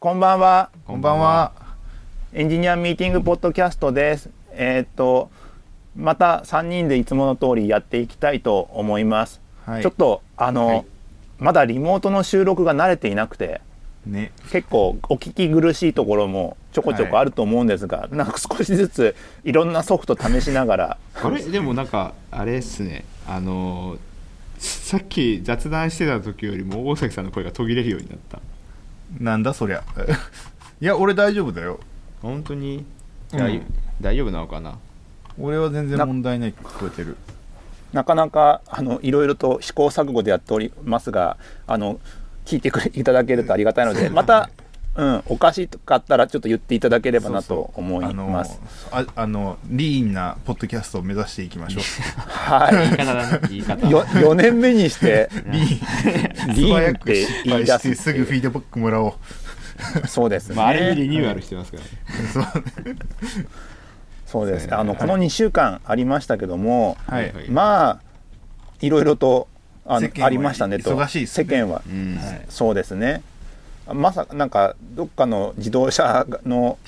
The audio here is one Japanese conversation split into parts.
こんばんは。こんばんは。エンジニアミーティングポッドキャストです。えーっとまた3人でいつもの通りやっていきたいと思います。はい。ちょっとあの、はいまだリモートの収録が慣れていなくてね。結構お聞き苦しいところもちょこちょこあると思うんですが、なんか少しずついろんなソフト試しながら あれ？でもなんかあれっすねあのーさっき雑談してた時よりも大崎さんの声が途切れるようになったなんだそりゃ。いや、俺大丈夫だよ。本当に、うん大大丈夫なのかな？俺は全然問題ない聞こえてる。なかなかあのいろいろと試行錯誤でやっておりますがあの聞いてくれいただけるとありがたいので また、うん、おかしかったらちょっと言っていただければなと思います。あのああの、リーンなポッドキャストを目指していきましょう。は言い方だね言い方い。よ4年目にして リーン、リーン素早くって失言い出敗してすすぐフィードバックもらおう。そうですね。まあ、あれにリニューアルしてますからねそうそうですね。そうですねあのこの2週間ありましたけども、はい。はいまあいろいろとあありましたねと。忙しいですね世間は、うんはいそうですね。まさかなんかどっかの自動車の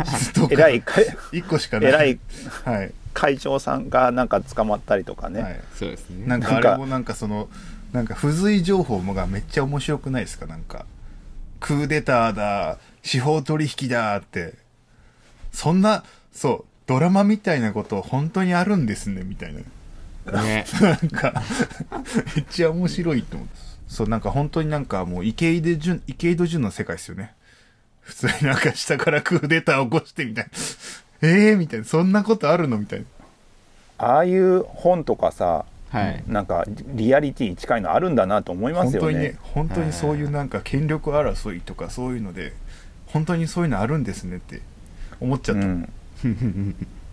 偉い会一個しかない。偉いはい。会長さんがなんか捕まったりとかね、はい。そうですね。なんかあれもなんかそのなんか付随情報もがめっちゃ面白くないですか？なんかクーデターだ司法取引だって。そんなそうドラマみたいなこと本当にあるんですねみたいな。ね。なんかめっちゃ面白いと思ってそうなんか本当になんかもう池井戸潤池井戸潤の世界ですよね。普通になんか下からクーデター起こしてみたいな。え えー、みたいな。そんなことあるのみたいな。ああいう本とかさはい。なんかリアリティ近いのあるんだなと思いますよね。本当にね本当にそういうなんか権力争いとかそういうので本当にそういうのあるんですねって思っちゃった、うん、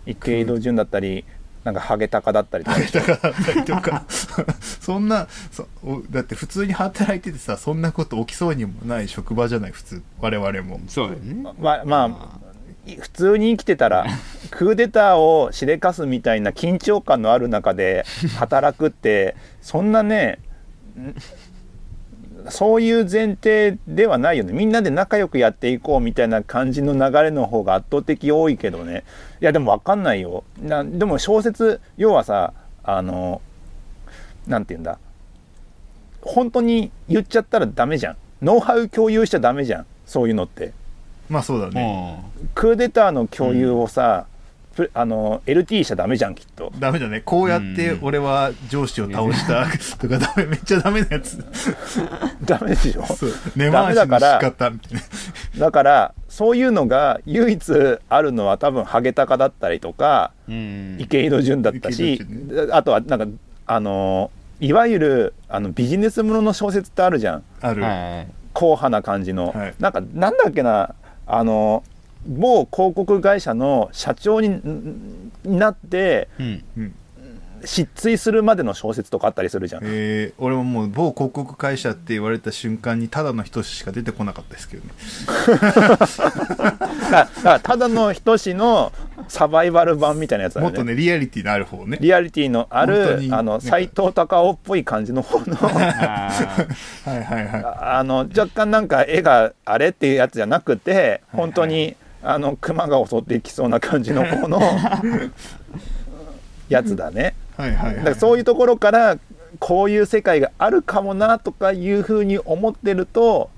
池井戸潤だったりなんかハゲタカだったりとか。たりとか。そんなそおだって普通に働いててさそんなこと起きそうにもない職場じゃない普通我々も。そうだよね。まあまあ普通に生きてたらクーデターをしでかすみたいな緊張感のある中で働くってそんなねんそういう前提ではないよね。みんなで仲良くやっていこうみたいな感じの流れの方が圧倒的多いけどね。いやでも分かんないよ。なでも小説要はさあのなんて言うんだ。本当に言っちゃったらダメじゃん。ノウハウ共有しちゃダメじゃん。そういうのって。まあそうだね、クーデターの共有をさ、プあの LT しちゃダメじゃんきっと。ダメだね。こうやってうん。俺は上司を倒したとかダメめっちゃダメなやつ。ダメでしょ？根ダ回しの仕メだから方みたいな。だからそういうのが唯一あるのは多分ハゲタカだったりとかうん。池井戸潤だったし池井戸、あとはなんかあのいわゆるあのビジネスものの小説ってあるじゃん。ある、はい。硬派な感じの、はい。なんかなんだっけなあの某広告会社の社長にんなってうん。うん失墜するまでの小説とかあったりするじゃん。えー、俺ももう某広告会社って言われた瞬間にただの人しか出てこなかったですけどね。ただの人志のサバイバル版みたいなやつだよね。もっとねリアリティのある方ね。リアリティのあるにあの斎藤隆夫っぽい感じの方の。あはいはいはい。ああの若干なんか絵があれっていうやつじゃなくて本当にあの熊が襲っていきそうな感じの方の やつだね。はいはいはい。だからそういうところからこういう世界があるかもなとかいうふうに思ってると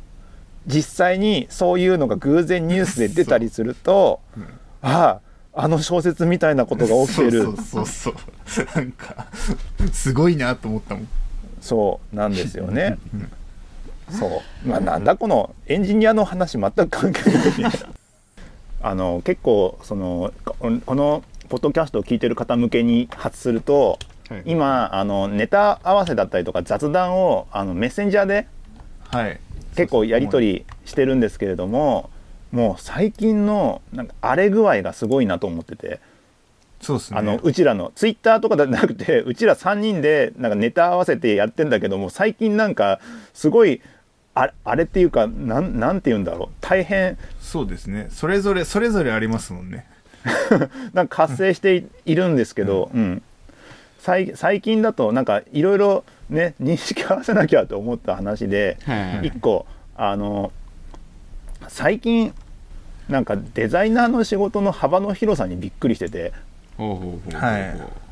実際にそういうのが偶然ニュースで出たりすると、うん。あああの小説みたいなことが起きてる。そうそうそう。そうなんかすごいなと思ったもん。そうなんですよね。そう。まあなんだこのエンジニアの話全く関係ないあの結構そのここのポッドキャストを聞いてる方向けに発するとはい。今あのネタ合わせだったりとか雑談をあのメッセンジャーではい。結構やり取りしてるんですけれどももう最近のなんか荒れ具合がすごいなと思ってて。そうですね。あのうちらのツイッターとかじゃなくてうちら3人でなんかネタ合わせてやってんだけども最近なんかすごいああれっていうかなんなんて言うんだろう。大変。そうですね。それぞれそれぞれありますもんね。なんか活性していいるんですけど、うん。最最近だとなんかいろいろね 認識合わせなきゃと思った話ではい一個あの最近なんかデザイナーの仕事の幅の広さにびっくりしてて。ほうほうほうほう。はい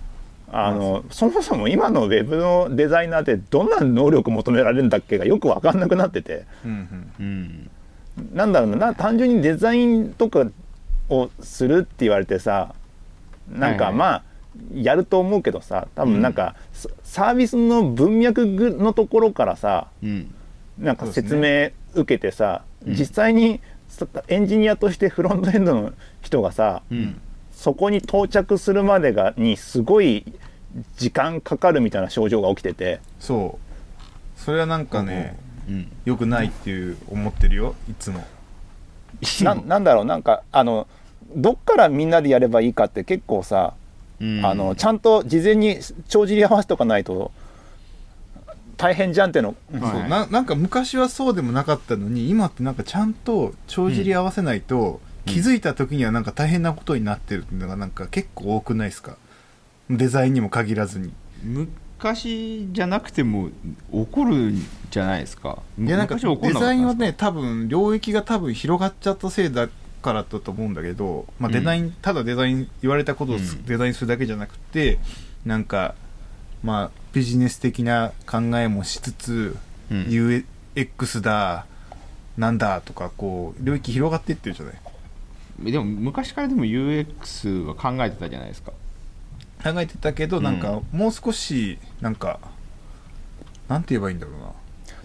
あのそもそも今のウェブのデザイナーってどんな能力求められるんだっけがよく分かんなくなってて。うんうん。なんだろうな。な単純にデザインとかをするって言われてさなんかはいはい。まあやると思うけどさ多分なんか、ササービスの文脈のところからさうん。なんか説明受けてさ、うん。実際にさエンジニアとしてフロントエンドの人がさ、うんそこに到着するまでがにすごい時間かかるみたいな症状が起きてて。そう。それはなんかねうん。良くないっていう思ってるよいつも。ななんだろうなんかあのどっからみんなでやればいいかって結構さ、うん。あのちゃんと事前に帳尻合わせとかないと大変じゃんっての、はい。そうななんか昔はそうでもなかったのに今ってなんかちゃんと帳尻合わせないと、気づいた時にはなんか大変なことになってるっていうのがなんか結構多くないですか？デザインにも限らずに。昔じゃなくても起こるんじゃないですか？いやなんかデザインはね多分領域が多分広がっちゃったせいだからだと思うんだけど、まあ、うん。デザイン、ただデザイン言われたことをうん。デザインするだけじゃなくて、なんかまあビジネス的な考えもしつつ、うん。UX だなんだとかこう領域広がっていってるじゃないでも昔からでも UX は考えてたじゃないですか。考えてたけど、うん。なんかもう少しなんかなんて言えばいいんだろうな。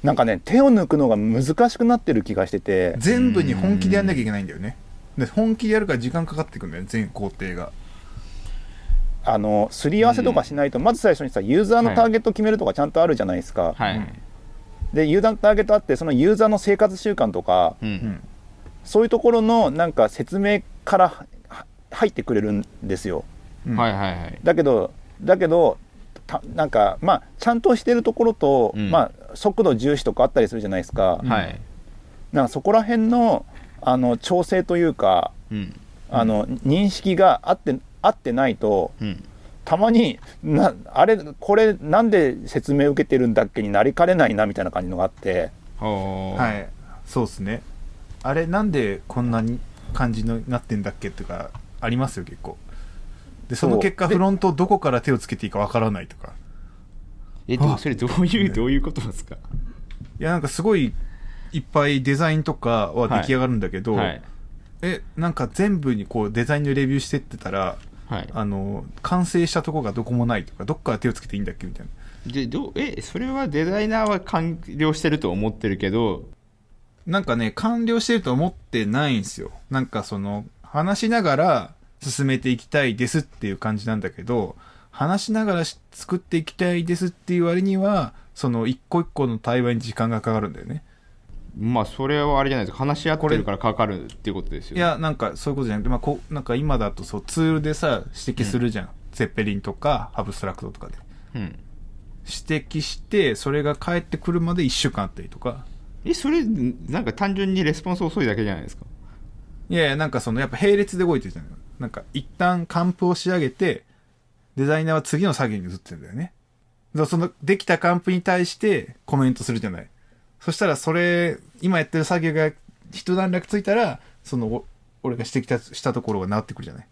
なんかね手を抜くのが難しくなってる気がしてて。全部に本気でやんなきゃいけないんだよね。で本気でやるから時間かかっていくんだよね全工程が。あのすり合わせとかしないと、まず最初にさユーザーのターゲット決めるとかちゃんとあるじゃないですか、はい、うん。でユーザーのターゲットあってそのユーザーの生活習慣とか、うん。うんそういうところのなんか説明からは入ってくれるんですよ。うん。はいはいはい。だけどだけどたなんかまあちゃんとしてるところと、うん。まあ、速度重視とかあったりするじゃないですか,、うん。はい、なんかそこら辺のあの調整というかうん。あの認識があって合ってないとうん。たまになあれこれなんで説明受けてるんだっけになりかねないなみたいな感じのがあって。はい。そうですねあれなんでこんなに感じになってんだっけとかありますよ結構。でその結果フロントどこから手をつけていいかわからないとか。あえどそれどういう どういうことですか？いやなんかすごいいっぱいデザインとかは出来上がるんだけど、はい。えなんか全部にこうデザインのレビューしてってたらはい。あの完成したとこがどこもないとかどっから手をつけていいんだっけみたいな。でどうえそれはデザイナーは完了してると思ってるけどなんかね、完了してると思ってないんですよ。なんかその、話しながら進めていきたいですっていう感じなんだけど、話しながらし作っていきたいですっていう割には、その一個一個の対話に時間がかかるんだよね。まあそれはあれじゃないですか話し合ってるからかかるっていうことですよいや、なんかそういうことじゃなくて、まあこう、なんか今だとそうツールでさ、指摘するじゃん。ゼッペリンとか、アブストラクトとかで。うん、指摘して、それが返ってくるまで一週間あったりとか。えそれなんか単純にレスポンス遅いだけじゃないですか？いやいや、なんかその、やっぱ並列で動いてるじゃん。なんか、一旦カンプを仕上げて、デザイナーは次の作業に移ってるんだよね。その、できたカンプに対してコメントするじゃない。そしたら、それ、今やってる作業が一段落ついたら、その、お俺が指摘したところが治ってくるじゃない。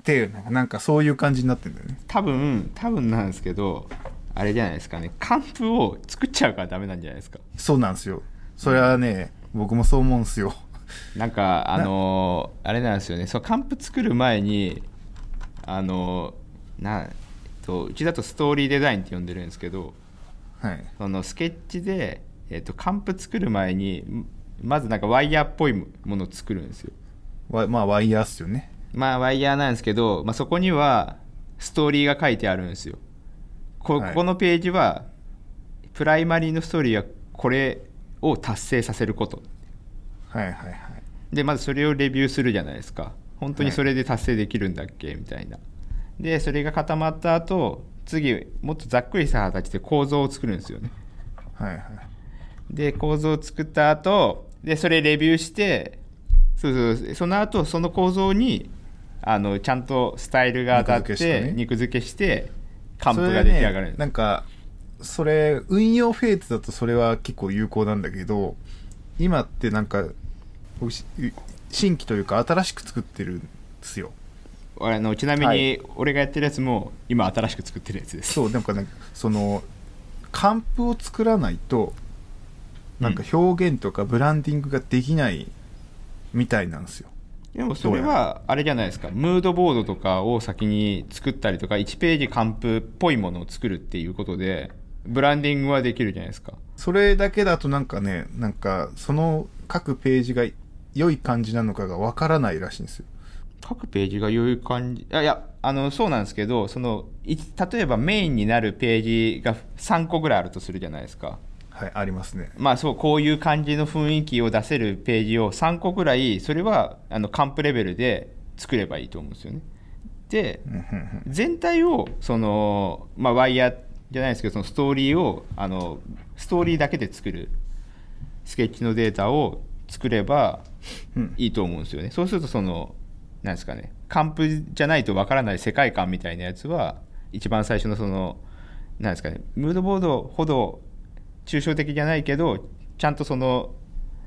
っていう、なんかそういう感じになってるんだよね。多分多分なんですけどあれじゃないですかねカンプを作っちゃうからダメなんじゃないですかそうなんですよ。それはね、僕もそう思うんですよ。なんかあのーあれなんですよねそうカンプ作る前にあのーなとうちだとストーリーデザインって呼んでるんですけどはい。そのスケッチで、えっと、カンプ作る前にんまずなんかワイヤーっぽいものを作るんですよわまあ、ワイヤーっすよね。まあワイヤーなんですけど、まあ、そこにはストーリーが書いてあるんですよこはい。ここのページはプライマリーのストーリーはこれを達成させること。はいはいはい。でまずそれをレビューするじゃないですか。本当にそれで達成できるんだっけ？みたいな。でそれが固まった後次もっとざっくりした形で構造を作るんですよね。はいはい。で構造を作った後でそれレビューしてそうそうその後その構造にあのちゃんとスタイルが当たっ肉付けしてねて肉付けしてカンプそれが出来上がる。んね、なんかそれ運用フェーズだとそれは結構有効なんだけど今ってなんか新規というか新しく作ってるんですよ。あのちなみはに俺がやってるやつも今新しく作ってるやつです。そうなんかねそのカンプを作らないとなんか表現とかブランディングができないみたいなんですよでもそれはあれじゃないですか。ムードボードとかを先に作ったりとか1ページ完封っぽいものを作るっていうことでブランディングはできるじゃないですか。それだけだとなんかねなんかその各ページが良い感じなのかがわからないらしいんですよ。各ページが良い感じいやいやあのそうなんですけどそのい例えばメインになるページが3個ぐらいあるとするじゃないですかはいありますね。まあそうこういう感じの雰囲気を出せるページを3個ぐらいそれはあのカンプレベルで作ればいいと思うんですよね。で全体をその、まあ、ワイヤーじゃないですけどそのストーリーをあのストーリーだけで作るスケッチのデータを作ればうん。いいと思うんですよね。そうするとそのなんですかねカンプじゃないとわからない世界観みたいなやつは一番最初のそのなんですかねムードボードほど抽象的じゃないけどちゃんとその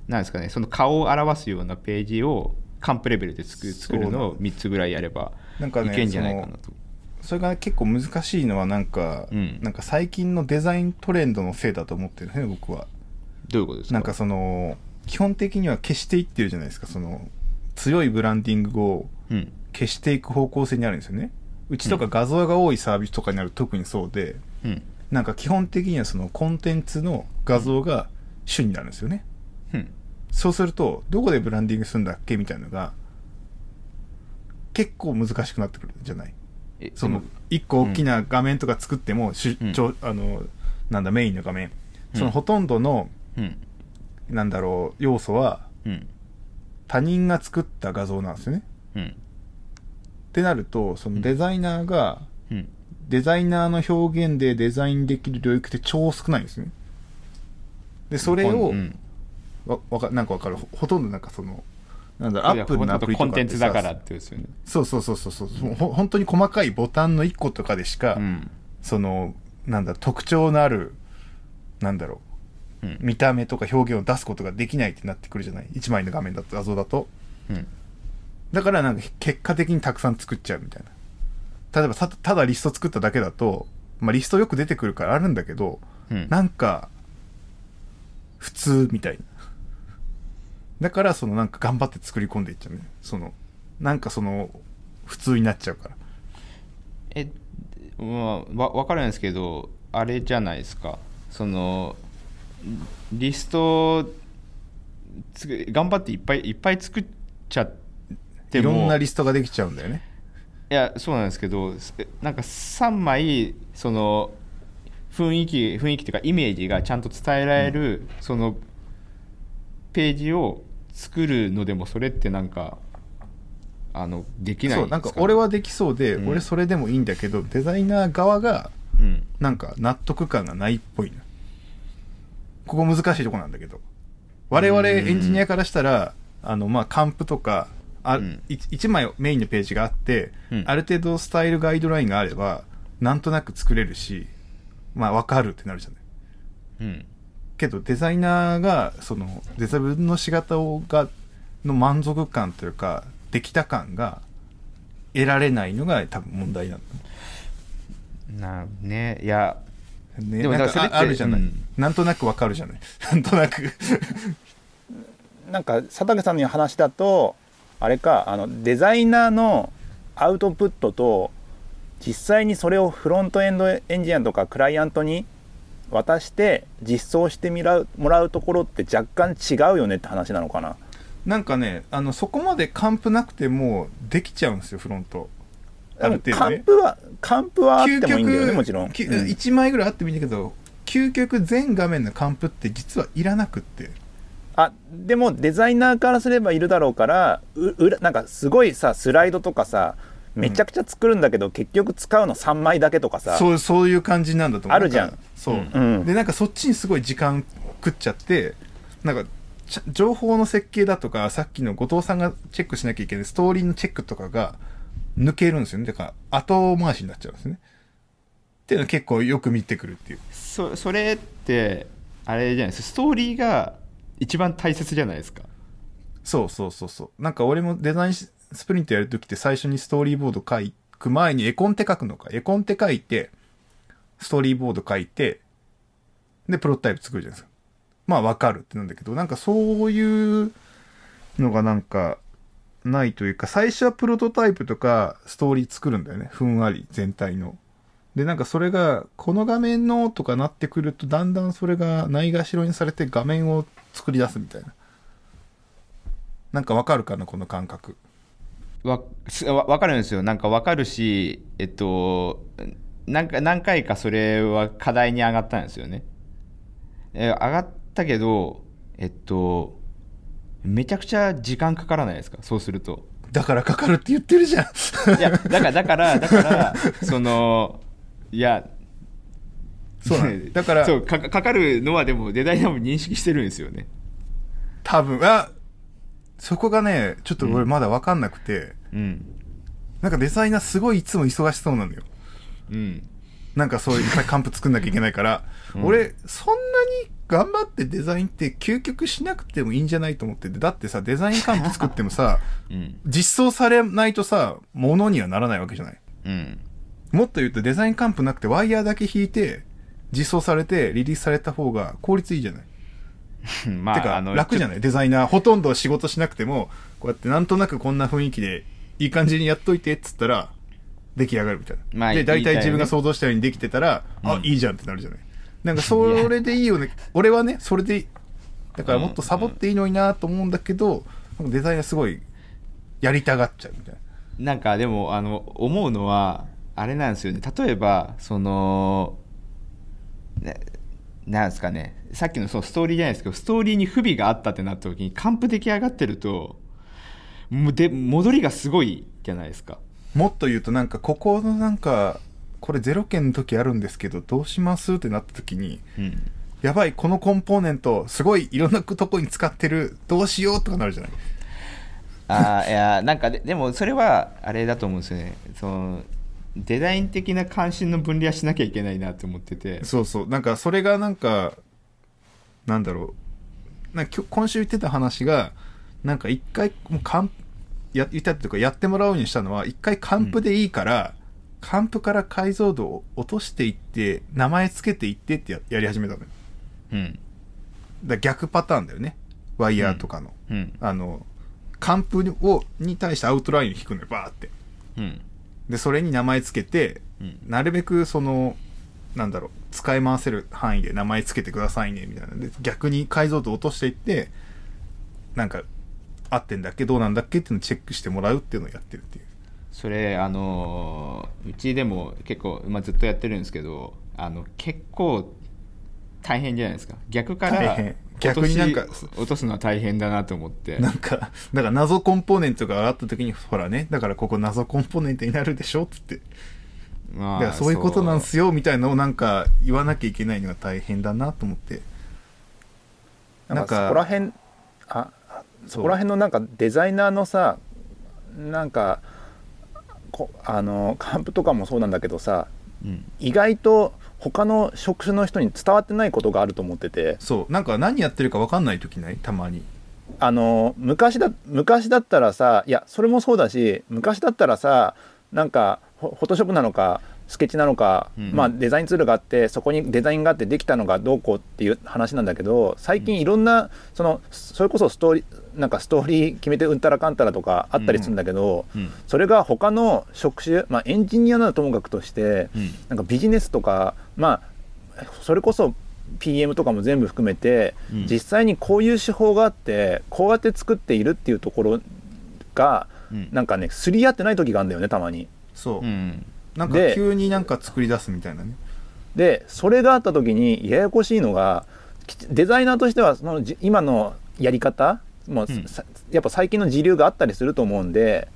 なんですかねその顔を表すようなページをカンプレベルで作る作るのを3つぐらいやればなんかねいけんじゃないかなと。それが結構難しいのはなんか、うん。なんか最近のデザイントレンドのせいだと思ってるんですね僕は。どういうことですか？なんかその基本的には消していってるじゃないですかその強いブランディングをうん。消していく方向性にあるんですよね。うちとか画像が多いサービスとかになると特にそうで。うんなんか基本的にはそのコンテンツの画像が主になるんですよね。うん。そうするとどこでブランディングするんだっけみたいなのが結構難しくなってくるんじゃない？えその一個大きな画面とか作っても、しうん。あのなんだメインの画面。うん。そのほとんどの、うん。なんだろう要素はうん。他人が作った画像なんですよね。うん。ってなるとそのデザイナーが、うんデザイナーの表現でデザインできる領域って超少ないんですね。でそれを、うん。わわかなんかわかる？ほほとんどなんかそのなんだろう？アップルのアプリとかコンテンツだからっっててですよね。そうそうそうそうそう。ほ本当に細かいボタンの1個とかでしか、うん。そのなんだ特徴のあるなんだろううん。見た目とか表現を出すことができないってなってくるじゃない？1枚の画面だと画像だと。うん。だからなんか結果的にたくさん作っちゃうみたいな例えばたただリスト作っただけだと、まあ、リストよく出てくるからあるんだけどうん。なんか普通みたいな。だからそのなんか頑張って作り込んでいっちゃうね。そのなんかその普通になっちゃうから。えまあわ分かるんですけどあれじゃないですか。そのリスト頑張っていっぱいいっぱい作っちゃってもいろんなリストができちゃうんだよねいやそうなんですけどすなんか3枚その雰囲気雰囲気というかイメージがちゃんと伝えられる、そのページを作るのでもそれってなんかあのできないそうなんか俺はできそうで、うん。俺それでもいいんだけどデザイナー側がうん。なんか納得感がないっぽいな。ここ難しいとこなんだけど。我々エンジニアからしたらあのまあカンプとかあ、うん。い一枚メインのページがあって、うん。ある程度スタイルガイドラインがあればなんとなく作れるしまあわかるってなるじゃない。うん。けどデザイナーがそのデザインの仕方をがの満足感というかできた感が得られないのが多分問題なんだ。なね。いや。ね、でもなんかあるじゃない、うん。なんとなくわかるじゃない。なんとなく。なんか佐竹さんの話だとあれかあのデザイナーのアウトプットと実際にそれをフロントエンドエンジニアとかクライアントに渡して実装してみらうもらうところって若干違うよねって話なのかな。なんかねあのそこまでカンプなくてもできちゃうんですよフロント。ある程度ね。カンプはカンプはあってもいいんだよねもちろん、きうん。1枚ぐらいあってもいいんだけど究極全画面のカンプって実はいらなくってあでもデザイナーからすればいるだろうからう裏なんかすごいさスライドとかさめちゃくちゃ作るんだけど、結局使うの3枚だけとかさそうそういう感じなんだと思うあるじゃん。そう、うん。でなんかそっちにすごい時間食っちゃってなんか情報の設計だとかさっきの後藤さんがチェックしなきゃいけないストーリーのチェックとかが抜けるんですよね。だから後回しになっちゃうんですね。っていうのは結構よく見てくるっていう。そそれってあれじゃないです。かストーリーが一番大切じゃないですかそうそうそうそう。なんか俺もデザインスプリントやるときって最初にストーリーボード書く前に絵コンテ書くのか。絵コンテ書いて、ストーリーボード書いて、で、プロトタイプ作るじゃないですか。まあわかるってなんだけど、なんかそういうのがなんかないというか、最初はプロトタイプとかストーリー作るんだよね。ふんわり全体の。で、なんかそれが、この画面のとかなってくると、だんだんそれがないがしろにされて画面を作り出すみたいな。なんかわかるかな、この感覚。わすわわかるんですよなんかわかるしえっとなんか何回かそれは課題に上がったんですよねえ上がったけどえっとめちゃくちゃ時間かからないですか？そうするとだからかかるって言ってるじゃん。いやだからだからだからそのいやそうなのだ。からそうかかかるのはでもデザイナーも認識してるんですよね。多分、あ、そこがね、ちょっと俺まだわかんなくて、うん。なんかデザイナーすごいいつも忙しそうなのよ。うん。なんかそういういっぱいカンプ作んなきゃいけないから、うん。俺、そんなに頑張ってデザインって究極しなくてもいいんじゃないと思ってて、だってさ、デザインカンプ作ってもさ、うん。実装されないとさ、ものにはならないわけじゃない。うん。もっと言うとデザインカンプなくてワイヤーだけ引いて、実装されてリリースされた方が効率いいじゃない。まてか楽じゃない？デザイナーほとんど仕事しなくてもこうやってなんとなくこんな雰囲気でいい感じにやっといてっつったら出来上がるみたいな、まあで大体自分が想像したようにできてたら、あうん。いいじゃんってなるじゃない。なんかそれでいいよね。俺はねそれでいい。だからもっとサボっていいのになと思うんだけど、デザイナーすごいやりたがっちゃうみたいな。なんかでもあの思うのはあれなんですよね。例えばそのねなんですかねさっきのそのストーリーじゃないですけどストーリーに不備があったってなった時にカンプ出来上がってるとで戻りがすごいじゃないですか。もっと言うとなんかここのなんかこれゼロ件の時あるんですけどどうしますってなった時にうん。やばい、このコンポーネント、すごいいろんなとこに使ってる、どうしようとかなるじゃない。あーいやなんかででもそれはあれだと思うんですよね。そのデザイン的な関心の分離はしなきゃいけないなって思っててそうそう。なんか、それがなんか、なんだろう。なんか今週言ってた話が、なんか一回、もうカンプ、や、言ったっていうか、やってもらうようにしたのは、一回カンプでいいから、カンプから解像度を落としていって、名前つけていってってややり始めたのよ。うんだ逆パターンだよね。ワイヤーとかの。うんあの、カンプを、に対してアウトラインを引くのよ、バーって。うんで、それに名前つけて、うんなるべくその、なんだろう、使い回せる範囲で名前つけてくださいね、みたいな。で、逆に解像度落としていって、なんか、合ってんだっけどうなんだっけっていうのをチェックしてもらうっていうのをやってるっていう。それあのーうちでも結構、まあ、ずっとやってるんですけどあの結構大変じゃないですか逆から大変逆になんか落とすのは大変だなと思ってなんか、だから謎コンポーネントがあった時に、ほらね、だからここ謎コンポーネントになるでしょっつって。まあだからそういうことなんすよ、みたいなのをなんか言わなきゃいけないのが大変だなと思って。なんかそこら辺ああそこら辺のなんかデザイナーのさなんかこあのカンプとかもそうなんだけどさうん意外と他の職種の人に伝わってないことがあると思ってて。そう、なんか何やってるか分かんない時ない？たまに。あの昔だ昔だったらさいやそれもそうだし昔だったらさなんかフォトショップなのかスケッチなのか、うん。まあ、デザインツールがあってそこにデザインがあってできたのがどうこうっていう話なんだけど最近いろんなそのそれこそストーリーなんかストーリー決めてうんたらかんたらとかあったりするんだけど、うんそれが他の職種、まあ、エンジニアならともかくとして、うんなんかビジネスとかまあそれこそ PM とかも全部含めて、うん実際にこういう手法があってこうやって作っているっていうところが、うんなんかねすり合ってない時があるんだよねたまに。そう。うんなんかで急になんか作り出すみたいなね。でそれがあった時にややこしいのがきデザイナーとしてはそのじ今のやり方もう、うん。さやっぱ最近の時流があったりすると思うんで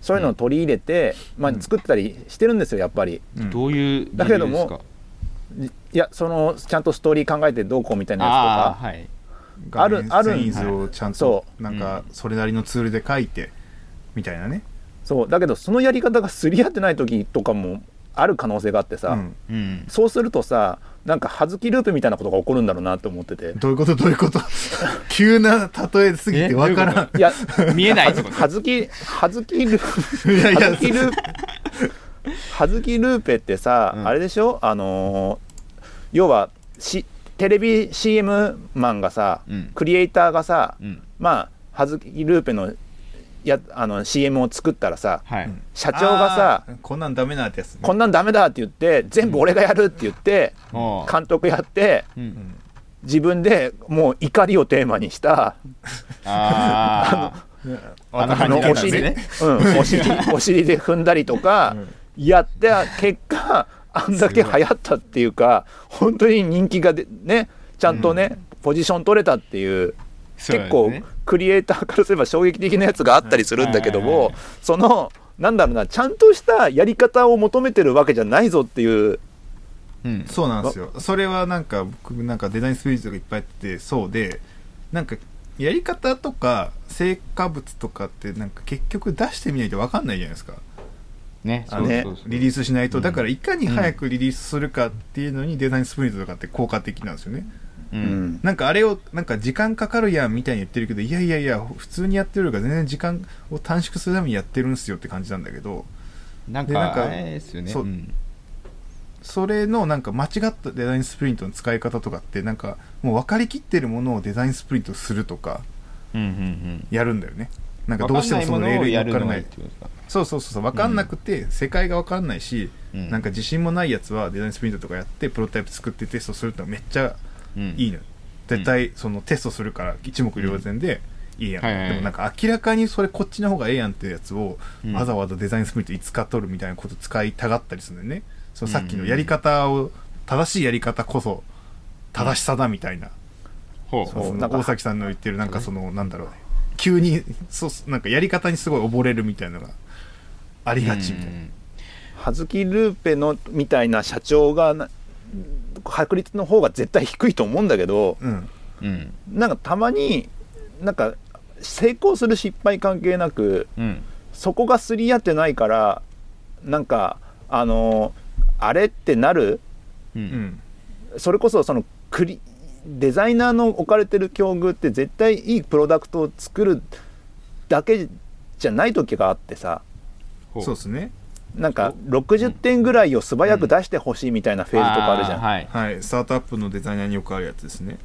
そういうのを取り入れて、まあ、うん。作ったりしてるんですよやっぱり。うん。どういうだけども理由ですかいやそのちゃんとストーリー考えてどうこうみたいなやつとかああはい。あるある繊維図をちゃんとそなんかうん。それなりのツールで書いてみたいなね。そう。だけどそのやり方がすり合ってない時とかもある可能性があってさ、うん。うん。そうするとさなんか葉月ループみたいなことが起こるんだろうなと思ってて。どういうこと？どういうこと？急な例えすぎてわからん。いや見えない葉月葉月ルーいやいや葉月ループ。葉月ルーペってさ、うん。あれでしょ？あのー要はしテレビ CM マンがさ、うん。クリエイターがさ、うん。まあ葉月ルーペのやあの CM を作ったらさはい、うん。社長がさこんなんダメなってやつね。こんなんダメだって言って全部俺がやるって言って、おう監督やってうん。自分でもう怒りをテーマにしたああ頭 あのお尻、ね。うん、お尻 お尻で踏んだりとかやって結果あんだけ流行ったっていうか本当に人気がでねちゃんとね、ポジション取れたっていう結構クリエイターからすれば衝撃的なやつがあったりするんだけどもはいはいはい。そのなんだろうなちゃんとしたやり方を求めてるわけじゃないぞっていう。うんそうなんですよ。それはなんか僕なんかデザインスピリッツがいっぱいあってそうでなんかやり方とか成果物とかってなんか結局出してみないと分かんないじゃないですか。ねあのねそうそう。そうリリースしないと、うん。だからいかに早くリリースするかっていうのにデザインスプリントとかって効果的なんですよね、ううん。ん。なんかあれをなんか時間かかるやんみたいに言ってるけどいやいやいや普通にやってるよりか全然時間を短縮するためにやってるんすよって感じなんだけど。なんでなんかかあれですよね。そう。ん。それのなんか間違ったデザインスプリントの使い方とかってなんかもう分かりきってるものをデザインスプリントするとかうんうんやるんだよね。なんうんかどうしてもそのレールに乗っからないってことですかそうそうそうそう。分かんなくて世界が分かんないし、うん。なんか自信もないやつはデザインスプリントとかやってプロトタイプ作ってテストするってめっちゃうんいいのよ。絶対そのテストするから一目瞭然でいいやん、でもなんか明らかにそれこっちの方がええやんってやつをうん。わざわざデザインスプリントいつか取るみたいなこと使いたがったりするん。だよねそのさっきのやり方を正しいやり方こそ正しさだみたいな、大崎さんの言ってるなんかそのなんだろう。ね急にそうなんかやり方にすごい溺れるみたいなのがありがちみたいな、葉月ルーペのみたいな社長がな確率の方が絶対低いと思うんだけどうん。うん。なんかたまになんか成功する失敗関係なくうん。そこがすり合ってないからなんかあのあれってなる？ううん。んそれこそそのクリデザイナーの置かれてる境遇って絶対いいプロダクトを作るだけじゃない時があってさ。ほそうですねなんか60点ぐらいを素早く出してほしいみたいなフェーズとかあるじゃん、ーはい。はい。スタートアップのデザイナーによくあるやつですね。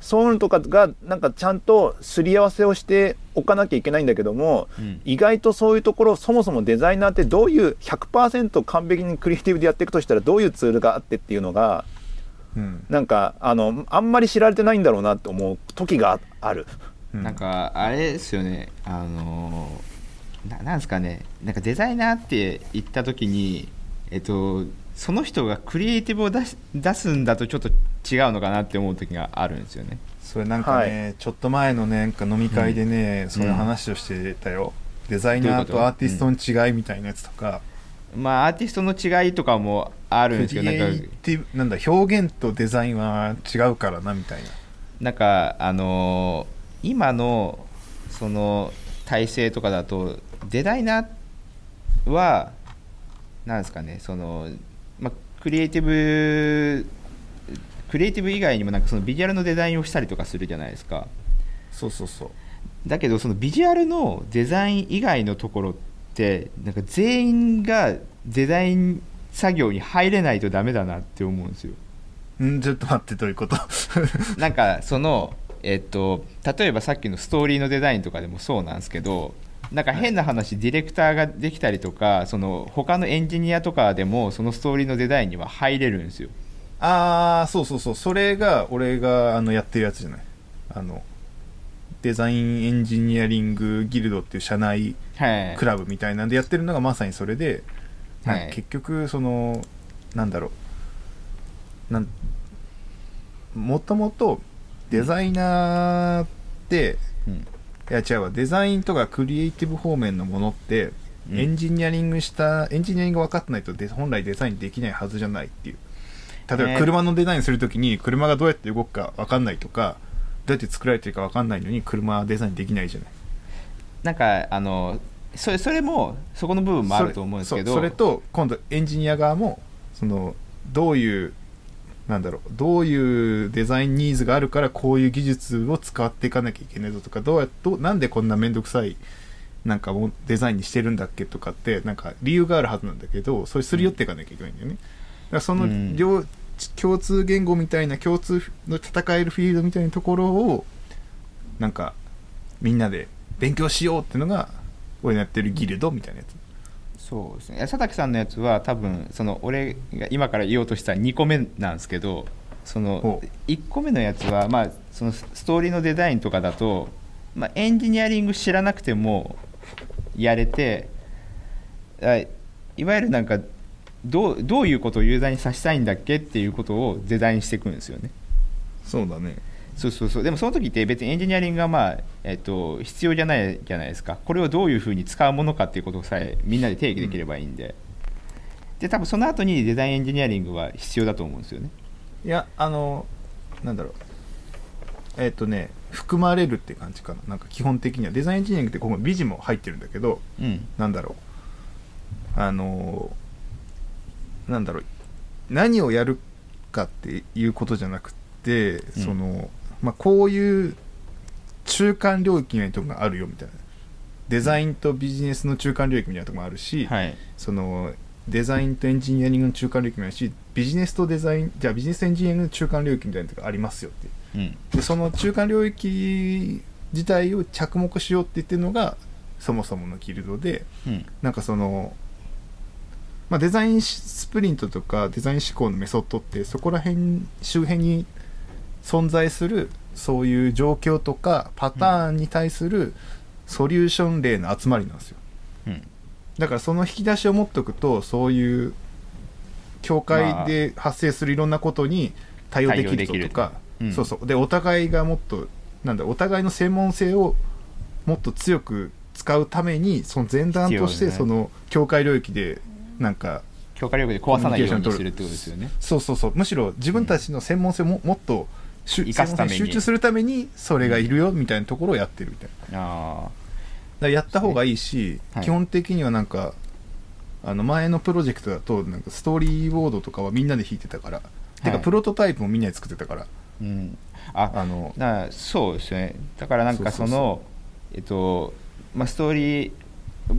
そういうのとかがなんかちゃんとすり合わせをしておかなきゃいけないんだけどもうん。意外とそういうところそもそもデザイナーってどういう100%完璧にクリエイティブでやっていくとしたらどういうツールがあってっていうのがうん、なんかあのあんまり知られてないんだろうなって思う時がある。うんなんかあれですよね。あのーななんですかねなんかデザイナーって言った時にえっとその人がクリエイティブを出し出すんだとちょっと違うのかなって思う時があるんですよね。それなんかね、ちょっと前のねなんか飲み会でね、そういう話をしてたよ、デザイナーとと？アーティストの違いみたいなやつとか、まあアーティストの違いとかもあるんですけどなんかエイティブなんだ表現とデザインは違うからなみたいな。なんかあのー今のその体制とかだとデザイナーはなんですかねその、まあ、クリエイティブクリエイティブ以外にもなんかそのビジュアルのデザインをしたりとかするじゃないですか。そうそうそう。だけどそのビジュアルのデザイン以外のところってなんか全員がデザイン作業に入れないとダメだなって思うんですよ。ん？ちょっと待ってどういうこと？なんかそのえっと例えばさっきのストーリーのデザインとかでもそうなんですけどなんか変な話ディレクターができたりとかその他のエンジニアとかでもそのストーリーのデザインには入れるんですよ。ああそうそうそう。それが俺があのやってるやつじゃない。あのデザインエンジニアリングギルドっていう社内はい。クラブみたいなんでやってるのがまさにそれで、はい。結局そのなんだろう。なんもともとデザイナーって、うん。いや違うわ。デザインとかクリエイティブ方面のものって、うん。エンジニアリングしたエンジニアリング分かってないとで本来デザインできないはずじゃないっていう。例えばね。車のデザインするときに車がどうやって動くか分かんないとかどうやって作られてるか分かんないのに車はデザインできないじゃない。なんかあのそれそれもそこの部分もあると思うんですけど。それと今度エンジニア側もそのどういうなんだろうどういうデザインニーズがあるからこういう技術を使っていかなきゃいけないぞとかどうやどうなんでこんな面倒くさいなんかもうデザインにしてるんだっけとかってなんか理由があるはずなんだけどそれすり寄っていかなきゃいけないんだよね。だからそのうん両、共通言語みたいな共通の戦えるフィールドみたいなところをなんかみんなで勉強しようっていうのが俺のやってるギルドみたいなやつ。そうですね佐竹さんのやつは多分その俺が今から言おうとした2個目なんですけどそのほう1個目のやつはまあそのストーリーのデザインとかだと、まあ、エンジニアリング知らなくてもやれてあいわゆるなんかどうどういうことをユーザーにさせたいんだっけっていうことをデザインしていくんですよね。そうだね。そうそうそう。でもその時って別にエンジニアリングが、まあえっと、必要じゃないじゃないですか。これをどういうふうに使うものかっていうことさえみんなで定義できればいいんで、で多分その後にデザインエンジニアリングは必要だと思うんですよね。いやあのなんだろう。えっ、とね含まれるって感じかな。なんか基本的には。デザインエンジニアリングってここ美人も入ってるんだけどうん。なんだろう。あのなんだろう。何をやるかっていうことじゃなくて、うん。そのまあこういう中間領域みたいなとこがあるよみたいな。デザインとビジネスの中間領域みたいなとこもあるし、はい。そのデザインとエンジニアリングの中間領域もあるしビジネスとデザインじゃあビジネスエンジニアリングの中間領域みたいなとこありますよって。うんでその中間領域自体を着目しようって言ってるのがそもそものギルドでうん。なんかその、まあ、デザインスプリントとかデザイン思考のメソッドってそこら辺周辺に存在するそういう状況とかパターンに対するソリューション例の集まりなんですよ。うん。だからその引き出しを持っておくとそういう境界で発生するいろんなことに対応できるぞとか、そうそう。でお互いがもっとなんだお互いの専門性をもっと強く使うためにその前段としてその境界領域でなんか強化力で壊さないようにするってことですよね。そうそうそう。むしろ自分たちの専門性をももっと生かすために。集中するためにそれがいるよみたいなところをやってるみたいな。あだからやった方がいいし、はい。基本的にはなんかあの前のプロジェクトだとなんかストーリーボードとかはみんなで弾いてたから、てかプロトタイプもみんなで作ってたから。あうん。ああのだそうですね。だからなんかそのえっとまあストーリー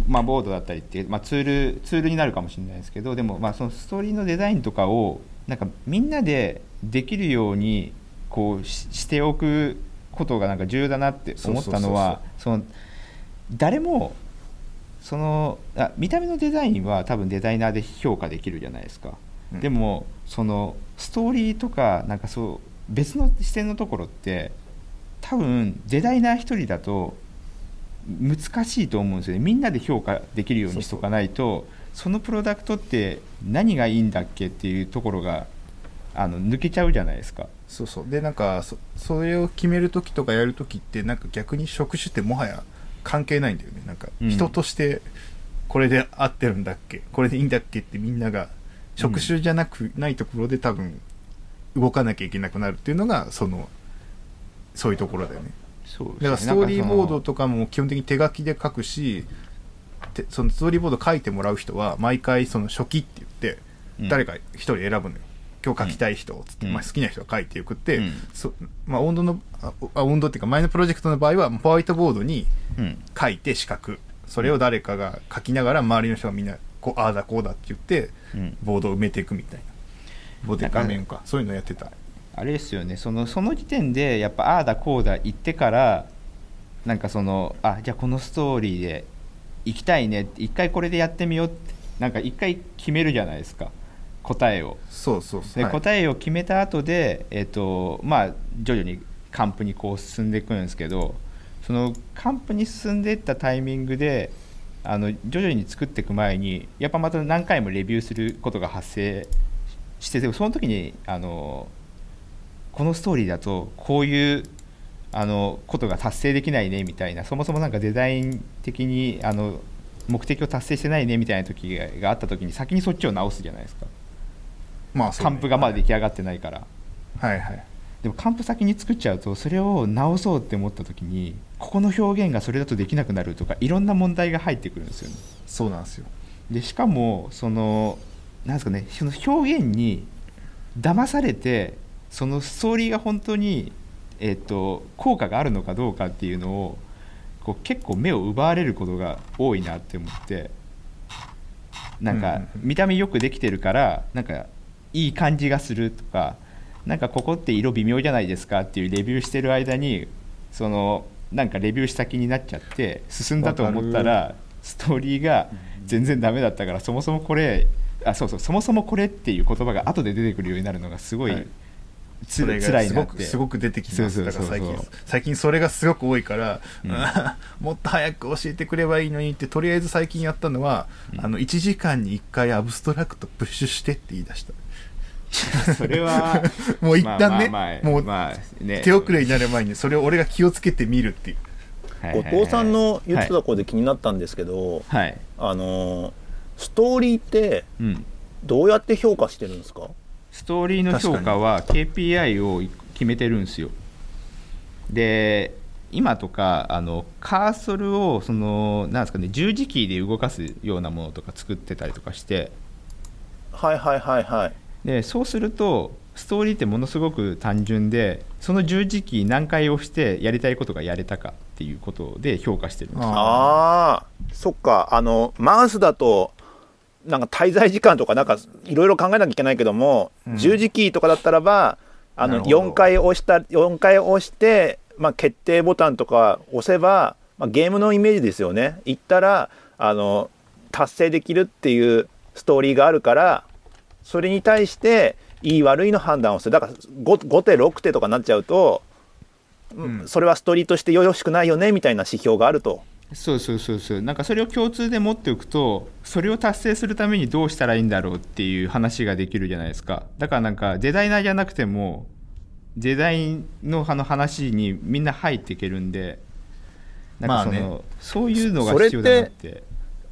まあ、ボードだったりっていう、まあ、ツールツールになるかもしれないですけどでもまあそのストーリーのデザインとかをなんかみんなでできるようにこうししておくことがなんか重要だなって思ったのはその誰もそのあ見た目のデザインは多分デザイナーで評価できるじゃないですか、うん。でもそのストーリーとかなんかそう別の視点のところって多分デザイナー一人だと難しいと思うんですよね。みんなで評価できるようにしとかないとそのプロダクトって何がいいんだっけっていうところがあの抜けちゃうじゃないですか。そうそう。でなんかそそれを決める時とかやる時ってなんか逆に職種ってもはや関係ないんだよね。なんかうん。人としてこれで合ってるんだっけ？これでいいんだっけってみんなが職種じゃなく、ないところで多分動かなきゃいけなくなるっていうのがそのそういうところだよね。そうだからストーリーボードとかも基本的に手書きで書くし、てそのストーリーボード書いてもらう人は毎回その初期って言って誰か一人選ぶのよ、今日書きたい人をつって、うん。まあ、好きな人が書いて送って、うん。そまあ、温度のああ温度っていうか前のプロジェクトの場合はホワイトボードに書いて四角それを誰かが書きながら周りの人がみんなこうああだこうだって言ってうん。ボードを埋めていくみたいな。ボード画面かそういうのやってた。あれですよね。そのその時点でやっぱああだこうだ言ってからなんかそのあじゃあこのストーリーで行きたいね一回これでやってみようってなんか一回決めるじゃないですか答えを。そうそうで、はい。答えを決めた後でえっ、とまあ徐々にカンプにこう進んでいくんですけどそのカンプに進んでいったタイミングであの徐々に作っていく前にやっぱまた何回もレビューすることが発生してでもその時にあのこのストーリーだとこういうあのことが達成できないねみたいなそもそもなんかデザイン的にあの目的を達成してないねみたいな時ががあった時に先にそっちを直すじゃないですか。まあね。カンプがまだ出来上がってないから、はいはい。でもカンプ先に作っちゃうとそれを直そうって思った時にここの表現がそれだとできなくなるとかいろんな問題が入ってくるんですよね。そうなんですよ。でしかもそのなんですかねその表現に騙されてそのストーリーが本当に、えっと効果があるのかどうかっていうのをこう結構目を奪われることが多いなって思って。なんか見た目よくできてるからなんかいい感じがするとかなんかここって色微妙じゃないですかっていうレビューしてる間にそのなんかレビューした気になっちゃって進んだと思ったらストーリーが全然ダメだったからそもそもこれあそうそうそもそもこれっていう言葉が後で出てくるようになるのがすごい、はい。つそれがすご辛いなってくすごく出てきます。だから最近最近それがすごく多いから、うん。もっと早く教えてくればいいのにってとりあえず最近やったのは、あの1時間に1回アブストラクトプッシュしてって言い出した それは もう一旦ね、まあまあまあもうまあね。手遅れになる前にそれを俺が気をつけてみるっていう。後藤さんの言ってたことで気になったんですけど、はい、あのーストーリーってうん、どうやって評価してるんですか？ストーリーの評価は KPI を決めてるんですよ。で今とかあのカーソルをそのなんですかね十字キーで動かすようなものとか作ってたりとかして。はいはいはいはいでそうするとストーリーってものすごく単純でその十字キー何回押してやりたいことがやれたかっていうことで評価してるんですよ。ああそっか。あのマウスだとなんか滞在時間とかなんかいろいろ考えなきゃいけないけども、うん。十字キーとかだったらばあのなるほど。4回押した4回押して、まあ、決定ボタンとか押せば、まあ、ゲームのイメージですよね。いったらあの達成できるっていうストーリーがあるからそれに対していい悪いの判断をする。だから 5, 5手6手とかになっちゃうと、うん。それはストーリーとしてよろしくないよねみたいな指標があると。そうそうそうそう。なんかそれを共通で持っておくとそれを達成するためにどうしたらいいんだろうっていう話ができるじゃないですか。だからなんかデザイナーじゃなくてもデザインのあの話にみんな入っていけるんでなんかその、まあね。そういうのが必要だなって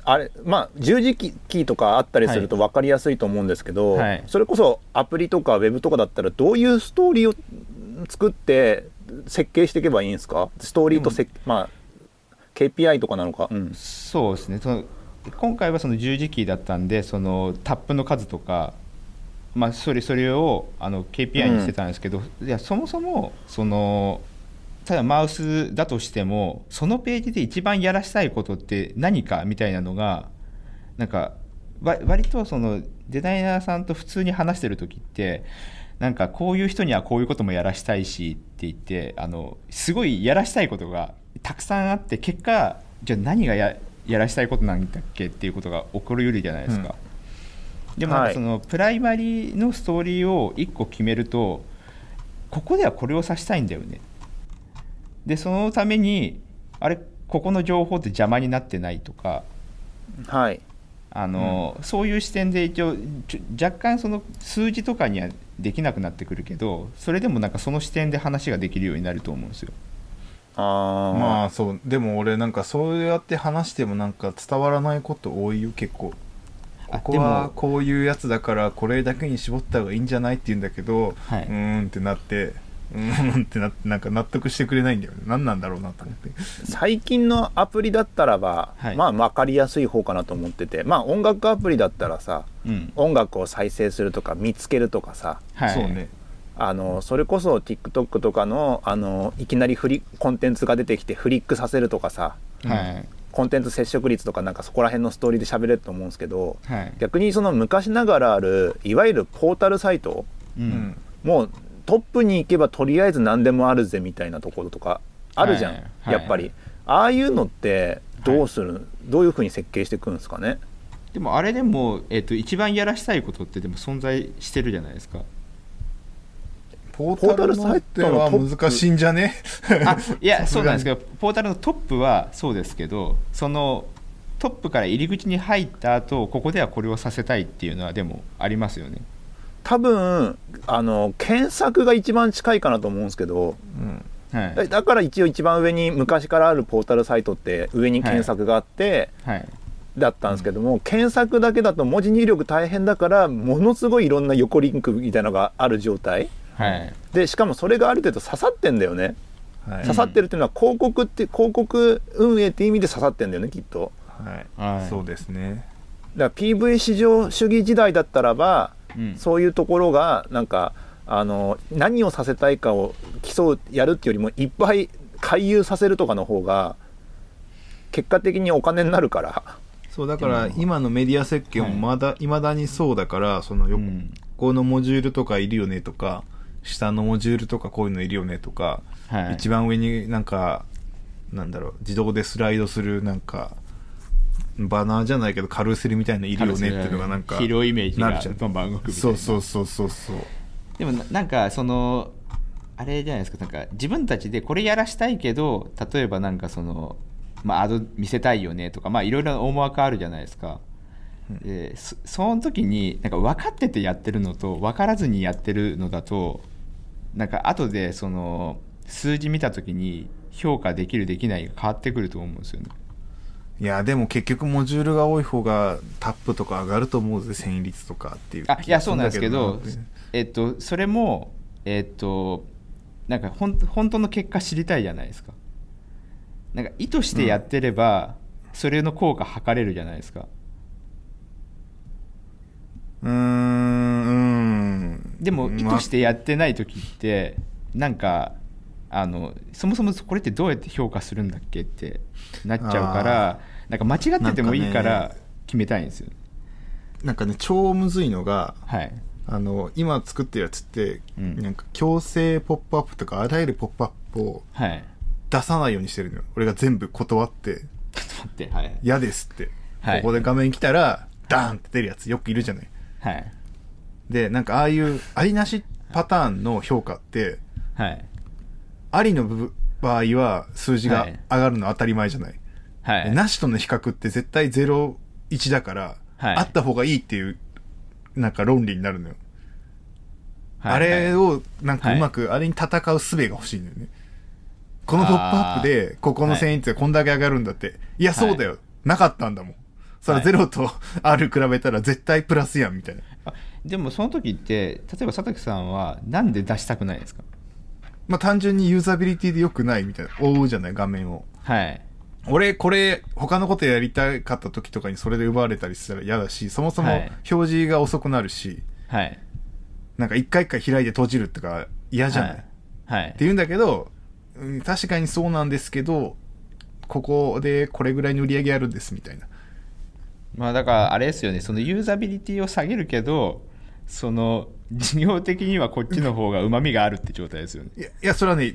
あれまあ十字キーとかあったりすると分かりやすいと思うんですけど、はい。それこそアプリとかウェブとかだったらどういうストーリーを作って設計していけばいいんですか？ストーリーとせ、まあ KPI とかなのか、うん。そうですね。その今回はその十字キーだったんでそのタップの数とか、まあ、それそれをあの KPI にしてたんですけど、いやそもそもそのただマウスだとしてもそのページで一番やらしたいことって何かみたいなのがなんかわ割とそのデザイナーさんと普通に話してる時ってなんかこういう人にはこういうこともやらしたいしって言ってあのすごいやらしたいことがたくさんあって結果じゃあ何がややらしたいことなんだっけっていうことが起こりうるじゃないですか。でもなんはいかそのプライマリーのストーリーを1個決めるとここではこれを指したいんだよね。でそのためにあれここの情報って邪魔になってないとかはい。あの、そういう視点で一応若干その数字とかにはできなくなってくるけどそれでもなんかその視点で話ができるようになると思うんですよ。あー、まあそう。でも俺なんかそうやって話してもなんか伝わらないこと多いよ結構。あここはでもこういうやつだからこれだけに絞った方がいいんじゃないって言うんだけど、はい。うーんってなってうんってななんか納得してくれないんだよね何なんだろうなと思って最近のアプリだったらば、はいまあ分かりやすい方かなと思っててまあ音楽アプリだったらさうん音楽を再生するとか見つけるとかさはい、そうねあのそれこそ TikTok とかのあのいきなりフリコンテンツが出てきてフリックさせるとかさはいコンテンツ接触率とかなんかそこら辺のストーリーで喋れると思うんですけどはい逆にその昔ながらあるいわゆるポータルサイトうんもうトップに行けばとりあえず何でもあるぜみたいなところとかあるじゃん、はい。はいやっぱり。ああいうのってどうする、どういうふうに設計していくんですかね？でもあれでも、えっと一番やらしたいことってでも存在してるじゃないですか。ポータルのっては難しいんじゃね？あ いやそうなんですけどポータルのトップはそうですけどそのトップから入り口に入った後ここではこれをさせたいっていうのはでもありますよね。多分あの検索が一番近いかなと思うんですけどうん。はい。だだから一応一番上に昔からあるポータルサイトって上に検索があって、はい。だったんですけども、検索だけだと文字入力大変だからものすごいいろんな横リンクみたいなのがある状態。はい。でしかもそれがある程度刺さってんだよね、はい。刺さってるっていうのは広告って広告運営って意味で刺さってんだよねきっと。はい。はい。そうですね。だから PV 市場主義時代だったらばうん。そういうところがなんかあの何をさせたいかを競うやるっていうよりもいっぱい回遊させるとかの方が結果的にお金になるから。そうだから今のメディア設計もまだ、未だにそうだからその横うん。のモジュールとかいるよねとか下のモジュールとかこういうのいるよねとか、はい。一番上になんかなんだろう自動でスライドするなんかバナーじゃないけどカルーセルみたいなのいるよねっていうのがなんか広いイメージそうそうそうそうそうでもななんかそのあれじゃないですかなんか自分たちでこれやらしたいけど例えばなんかその、まあ、アド見せたいよねとかまあいろいろな思惑あるじゃないですか。でそその時になんか分かっててやってるのと分からずにやってるのだとなんか後でその数字見た時に評価できるできないが変わってくると思うんですよね。いやでも結局モジュールが多い方がタップとか上がると思うぜ遷移率とかっていう。あいやそうなんですけどえっとそれもえっとなんかほん本当の結果知りたいじゃないですか。なんか意図してやってれば、それの効果測れるじゃないですか。うーんうん。でも意まあ。図してやってない時ってなんかあのそもそもこれってどうやって評価するんだっけってなっちゃうからなんか間違っててもいいから決めたいんですよ、なんかね超むずいのがはい。あの今作ってるやつって、うん。なんか強制ポップアップとかあらゆるポップアップをはい。出さないようにしてるのよ。俺が全部断って。ちょっと待ってはい。嫌ですって、はい。ここで画面来たらダーンって出るやつよくいるじゃない。はい。でなんかああいうありなしパターンの評価ってはい。ありの部場合は数字がはい。上がるの当たり前じゃない、はいなしとの比較って絶対0、1だから、はいあった方がいいっていう、なんか論理になるのよ。はいあれを、なんかはいうまく、あれに戦う術が欲しいんだよね。このポップアップで、ここの遷移率がこんだけ上がるんだって。いや、そうだよ。なかったんだもん。それはいゼロと R 比べたら絶対プラスやん、みたいな。あでもその時って例えば佐竹さんはなんで出したくないですか？まあ単純にユーザビリティで良くないみたいな。覆うじゃない、画面を。はい俺、これ、他のことやりたかった時とかにそれで奪われたりしたら嫌だし、そもそもはい。表示が遅くなるし、はい。なんか一回一回開いて閉じるとか嫌じゃない、はい。っはい。て言うんだけど、うん、確かにそうなんですけど、ここでこれぐらいの売り上げあるんですみたいな。まあだからあれですよね。そのユーザビリティを下げるけどその事業的にはこっちの方がうまみがあるって状態ですよね。いや、いやそれはね、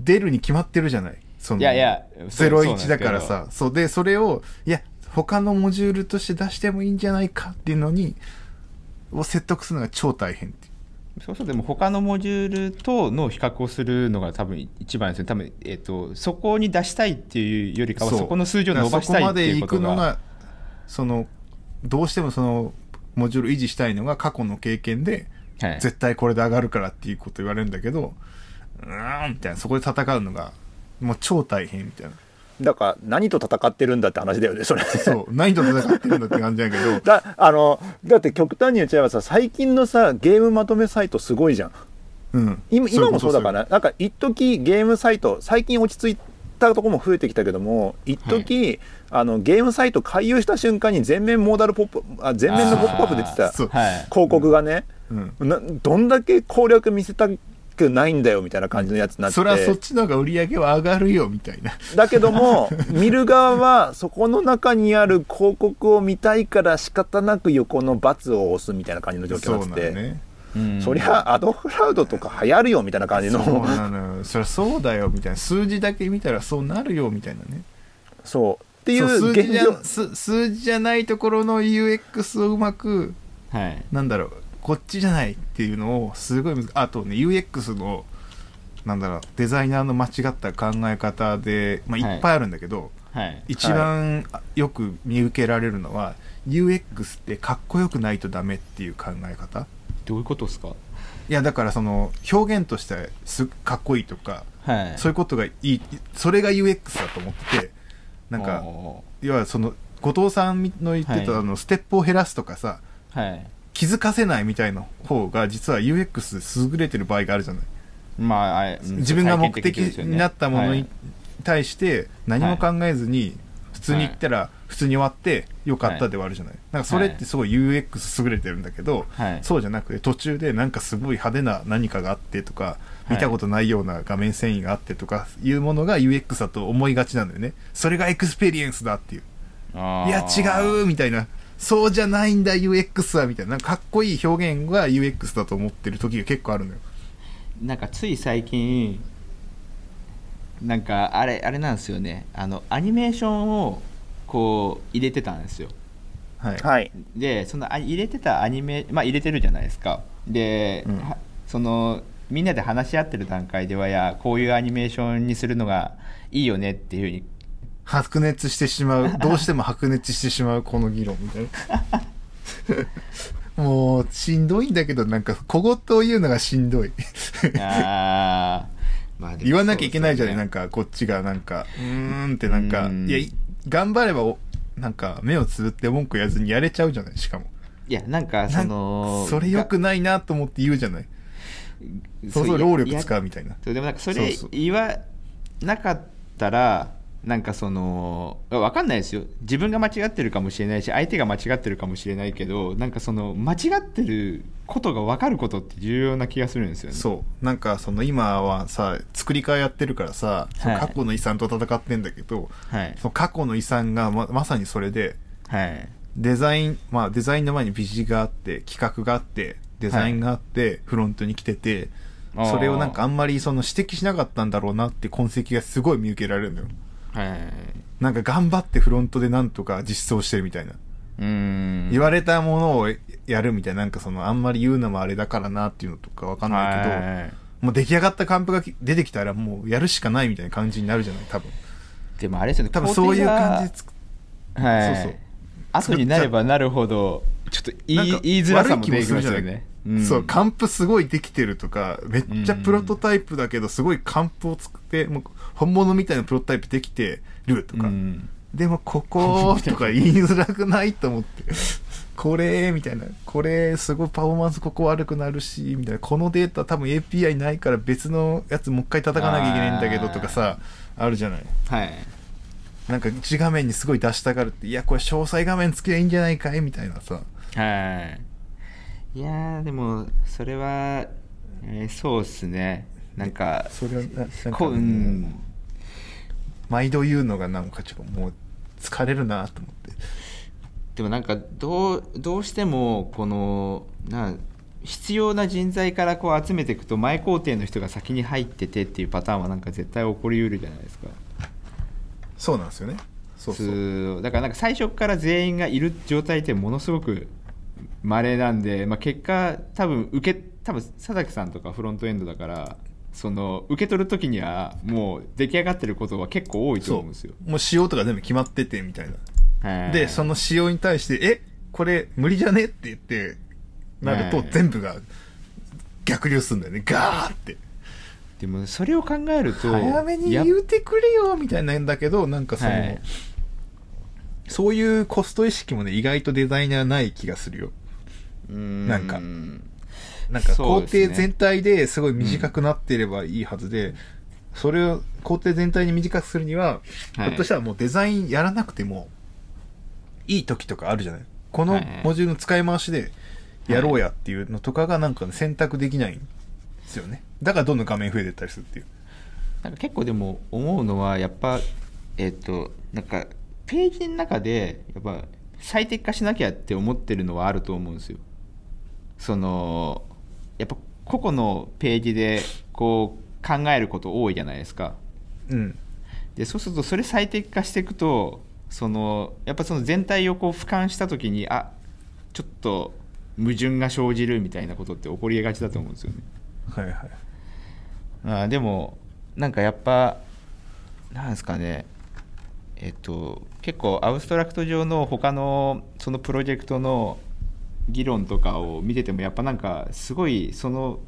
出るに決まってるじゃない。そのいやいやそう01だからさ。そうで、それを、いや、他のモジュールとして出してもいいんじゃないかっていうのに、を説得するのが超大変って。そうそうでも他のモジュールとの比較をするのが多分一番ですよね。多分、えっとそこに出したいっていうよりかはそこの数字を伸ばしたいっていうことが。そこまで行くのがそのどうしてもそのモジュール維持したいのが過去の経験で、はい。絶対これで上がるからっていうこと言われるんだけどうーんみたいな。そこで戦うのがもう超大変みたいな。だから何と戦ってるんだって話だよねそれ。そう。何と戦ってるんだって感じだけど。だあのだって極端に言っちゃえばさ最近のさゲームまとめサイトすごいじゃん。うん。今今もそうだから。らなんか一時ゲームサイト最近落ち着いたとこも増えてきたけども一時、あのゲームサイト回遊した瞬間に全面モーダルポップあ全面のポップアップ出てた広告がね、うん。などんだけ攻略見せたくないんだよみたいな感じのやつになって。それはそっちの方が売り上げは上がるよみたいな。だけども 見る側はそこの中にある広告を見たいから仕方なく横の×を押すみたいな感じの状況になってて、ね。うん。そりゃアドフラウドとか流行るよみたいな感じの。そうなのよ。そりゃそうだよみたいな。数字だけ見たらそうなるよみたいなね。そう。っていそうう数字じゃ現状。す数字じゃないところの UX をうまくはい。なんだろうこっちじゃないっていうのをすごいあとね UX のなんだろうデザイナーの間違った考え方で、まあ、はい。いっぱいあるんだけど、はい。一番よく見受けられるのは UX ってかっこよくないとダメっていう考え方。どういうことですか？いやだからその表現としてすかっこいいとかはい。そういうことがいいそれが UX だと思っててなんかお要はその後藤さんの言ってた、はい。あのステップを減らすとかさーはい気づかせないみたいな方が実は UX 優れてる場合があるじゃない。まあ自分が目的になったものにはい対して何も考えずに普通に言ったら普通に終わってよかったで終わるじゃない、なんかそれってすごい UX 優れてるんだけど、はい。そうじゃなくて途中でなんかすごい派手な何かがあってとか見たことないような画面遷移があってとかいうものが UX だと思いがちなんだよね。それがエクスペリエンスだっていう。いや違うみたいなそうじゃないんだ UX はみたいな。なんかかっこいい表現が UX だと思ってる時が結構あるのよ。なんかつい最近なんかあれあれなんですよね。あのアニメーションをこう入れてたんですよ。はい、はい。でそのあ入れてたアニメまあ入れてるじゃないですか。で、うん。はそのみんなで話し合ってる段階ではやこういうアニメーションにするのがいいよねっていうふうに白熱してしまう どうしても白熱してしまうこの議論みたいな。もうしんどいんだけどなんか小言を言うのがしんどい。あー。まあ言わなきゃいけないじゃない、なんかこっちがなんかうーんってなんかうん。いやい頑張ればおなんか目をつぶって文句言わずにやれちゃうじゃないしかも。いやなんかそのそれよくないなと思って言うじゃない。そうそう労力使うみたいな。そうでもなんかそれ言わなかったらなんかその分かんないですよ。自分が間違ってるかもしれないし相手が間違ってるかもしれないけどなんかその間違ってることが分かることって重要な気がするんですよね。そう。なんかその今はさ作り替えやってるからさ、はい。過去の遺産と戦ってんだけどはい。その過去の遺産がままさにそれではい。デザインまあデザインの前にビジがあって企画があってデザインがあって、フロントに来ててそれをなんかあんまりその指摘しなかったんだろうなって痕跡がすごい見受けられるのよ。はいなんか頑張ってフロントでなんとか実装してるみたいな、うーん。言われたものをやるみたいななんかそのあんまり言うのもあれだからなっていうのとかわかんないけど、はいもう出来上がったカンプが出てきたらもうやるしかないみたいな感じになるじゃない？多分。でもあれですよね多分そういう感じで工つく程がはい。そうそう。後になればなるほどちょっと言い言いづらさも悪い気出てきますするじゃよねないそうカンプすごいできてるとかめっちゃプロトタイプだけどすごいカンプを作ってもう本物みたいなプロトタイプできてるとか、うん。でもこことか言いづらくないと思って。これみたいな。これすごいパフォーマンスここ悪くなるしみたいな。このデータ多分 API ないから別のやつもう一回叩かなきゃいけないんだけどとかさあるじゃない。はい。なんか1画面にすごい出したがるっていやこれ詳細画面つけりゃいいんじゃないかいみたいなさ。はい。いやーでもそれは、えーそうっすね。なんかそれはななんかこううん毎度言うのがなんかちょっともう疲れるなと思って。でもなんかどうどうしてもこのな必要な人材からこう集めていくと前工程の人が先に入っててっていうパターンはなんか絶対起こりうるじゃないですか。そうなんですよね。そうそう。だからなんか最初から全員がいる状態ってものすごく稀なんで、まあ、結果多分受け多分佐々木さんとかフロントエンドだからその受け取る時にはもう出来上がってることは結構多いとそ思うんですよ。う。もう仕様とか全部決まっててみたいな。はいでその仕様に対して「えこれ無理じゃね?」って言ってなるとはい全部が逆流するんだよね。ガーって。でもそれを考えると早めに言うてくれよみたいなんだけどなんかその、はい。そういうコスト意識もね意外とデザイナーない気がするよ。うーん。なんかなんか工程全体ですごい短くなっていればいいはずで、それを工程全体に短くするには、はい。ひょっとしたらもうデザインやらなくてもいい時とかあるじゃない？このはい。モジュールの使い回しでやろうやっていうのとかがなんか、ね、選択できないんですよね。だからどんどん画面増えてったりするっていう。なんか結構でも思うのはやっぱえっ、となんかページの中でやっぱ最適化しなきゃって思ってるのはあると思うんですよ。そのやっぱ個々のページでこう考えること多いじゃないですか。うんでそうするとそれ最適化していくとそのやっぱその全体をこう俯瞰した時にあちょっと矛盾が生じるみたいなことって起こりがちだと思うんですよね。はいはいあーでもなんかやっぱなんですかねえっと結構アブストラクト上の他のそのプロジェクトの議論とかを見ててもやっぱなんかすごいその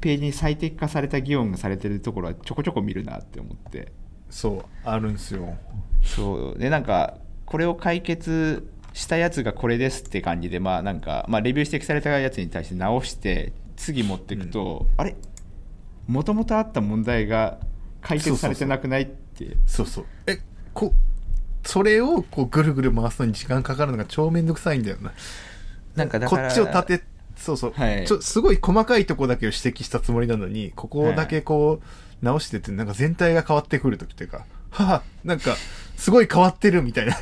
ページに最適化された議論がされてるところはちょこちょこ見るなって思って。そうあるんすよ。そう。でなんかこれを解決したやつがこれですって感じでまあなんか、まあ、レビュー指摘されたやつに対して直して次持っていくと、あれ？もともとあった問題が解決されてなくないって。そうそう。えこそれをこうぐるぐる回すのに時間かかるのが超めんどくさいんだよな。なんかこっちを立て、そうそう、はいちょ。すごい細かいとこだけを指摘したつもりなのに、ここだけこう直してって、なんか全体が変わってくるときっていうか、はぁ、なんか、すごい変わってるみたいな。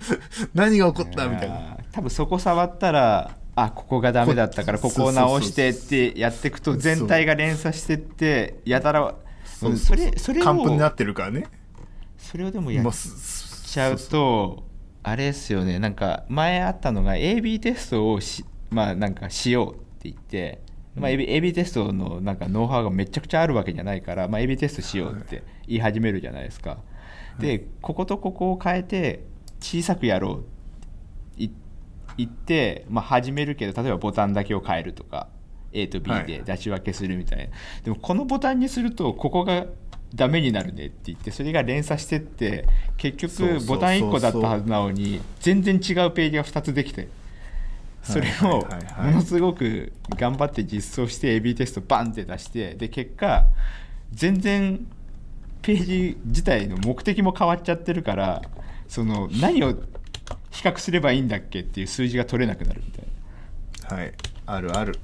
何が起こったみたいな。多分そこ触ったらあここがダメだったからこここを直してってやっていくと全体が連鎖してってやたらそれそれを完封になってるからね。それをでもやっちゃうとあれですよね。なんか前あったのが AB テストをしまあなんかしようって言って、まあ、AB, AB テストのなんかノウハウがめちゃくちゃあるわけじゃないから、まあ、AB テストしようって言い始めるじゃないですか、でこことここを変えて小さくやろうってい言って、まあ、始めるけど例えばボタンだけを変えるとか A と B で出し分けするみたいな、でもこのボタンにするとここがダメになるねって言ってそれが連鎖してって結局ボタン1個だったはずなのに全然違うページが2つできてそれをものすごく頑張って実装して AB テストバンって出してで結果全然ページ自体の目的も変わっちゃってるからその何を比較すればいいんだっけっていう数字が取れなくなるみたいなはい。あるある。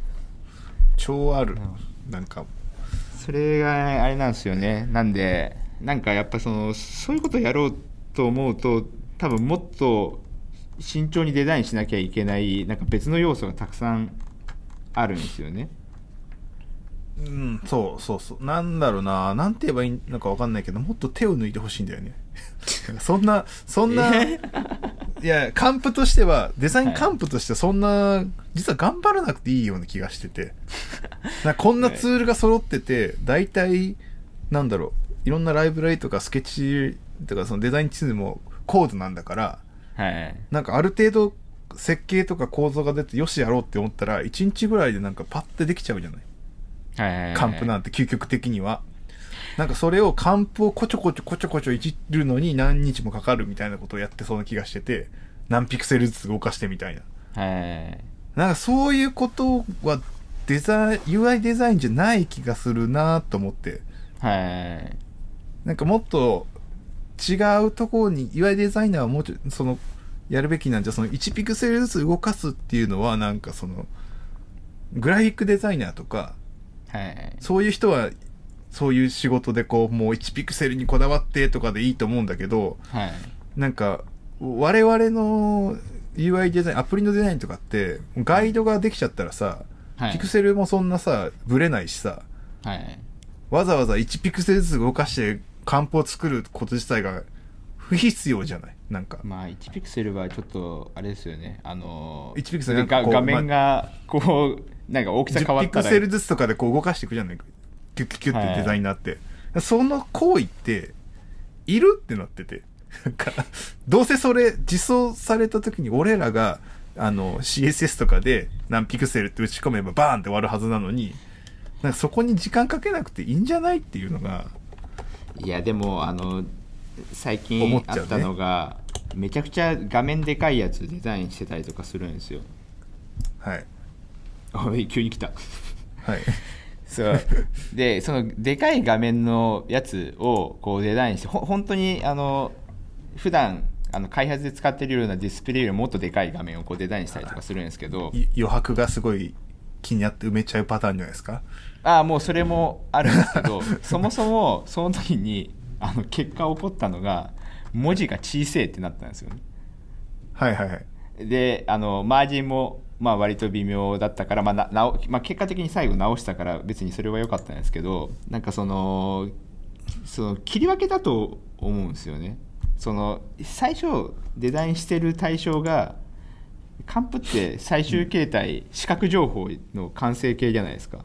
超ある。なんか、それがあれなんですよねなんでなんかやっぱそのそういうことをやろうと思うと多分もっと慎重にデザインしなきゃいけないなんか別の要素がたくさんあるんですよねうん、そうそうそう。なんだろうな。なんて言えばいいのかわかんないけど、もっと手を抜いてほしいんだよね。そんな、そんな、いや、カンプとしては、デザインカンプとしてはそんな、実は頑張らなくていいような気がしてて。なこんなツールが揃ってて、大体、なんだろう、いろんなライブラリとかスケッチとかそのデザインツールもコードなんだから、はいなんかある程度設計とか構造が出てよしやろうって思ったら、1日ぐらいでなんかパッてできちゃうじゃないはいはいはいカンプなんて究極的には。なんかそれをカンプをこちょこちょこちょこちょいじるのに何日もかかるみたいなことをやってそうな気がしてて、何ピクセルずつ動かしてみたいな。はいなんかそういうことはデザイン、UI デザインじゃない気がするなと思って。はいなんかもっと違うところに、UI デザイナーはもうちょい、その、やるべきなんじゃ、その1ピクセルずつ動かすっていうのはなんかその、グラフィックデザイナーとか、はいそういう人は、そういう仕事でこう、もう1ピクセルにこだわってとかでいいと思うんだけど、はい。なんか、我々の UI デザイン、アプリのデザインとかって、ガイドができちゃったらさ、はい。ピクセルもそんなさ、ブレないしさ、はい。わざわざ1ピクセルずつ動かして、カンプを作ること自体が不必要じゃない？なんか。まあ1ピクセルはちょっとあれですよね。あの1ピクセルが画面がこうなんか大きさ変わ10ピったら。クセルずつとかでこう動かしていくじゃない？キュッキュッキュッってデザインになって。その行為って、いるってなってて。なんかどうせそれ実装された時に俺らが、あの、CSS とかで何ピクセルって打ち込めばバーンって終わるはずなのに、なんかそこに時間かけなくていいんじゃないっていうのが、いやでもあの最思近あったのが、めちゃくちゃ画面でかいやつデザインしてたりとかするんですよはい 急に来たはい。そうでそのでかい画面のやつをこうデザインしてほ本当にあの普段あの開発で使ってるようなディスプレイよりもっとでかい画面をこうデザインしたりとかするんですけどい余白がすごい気になって埋めちゃうパターンじゃないですか？ああもうそれもあるんですけど そもそもその時にあの結果起こったのが文字が小せえってなったんですよねはいはいはい。であのマージンもまあ割と微妙だったから、まあななおまあ、結果的に最後直したから別にそれは良かったんですけどなんかそのその切り分けだと思うんですよね。その最初デザインしてる対象がカンプって最終形態、視覚情報の完成形じゃないですか。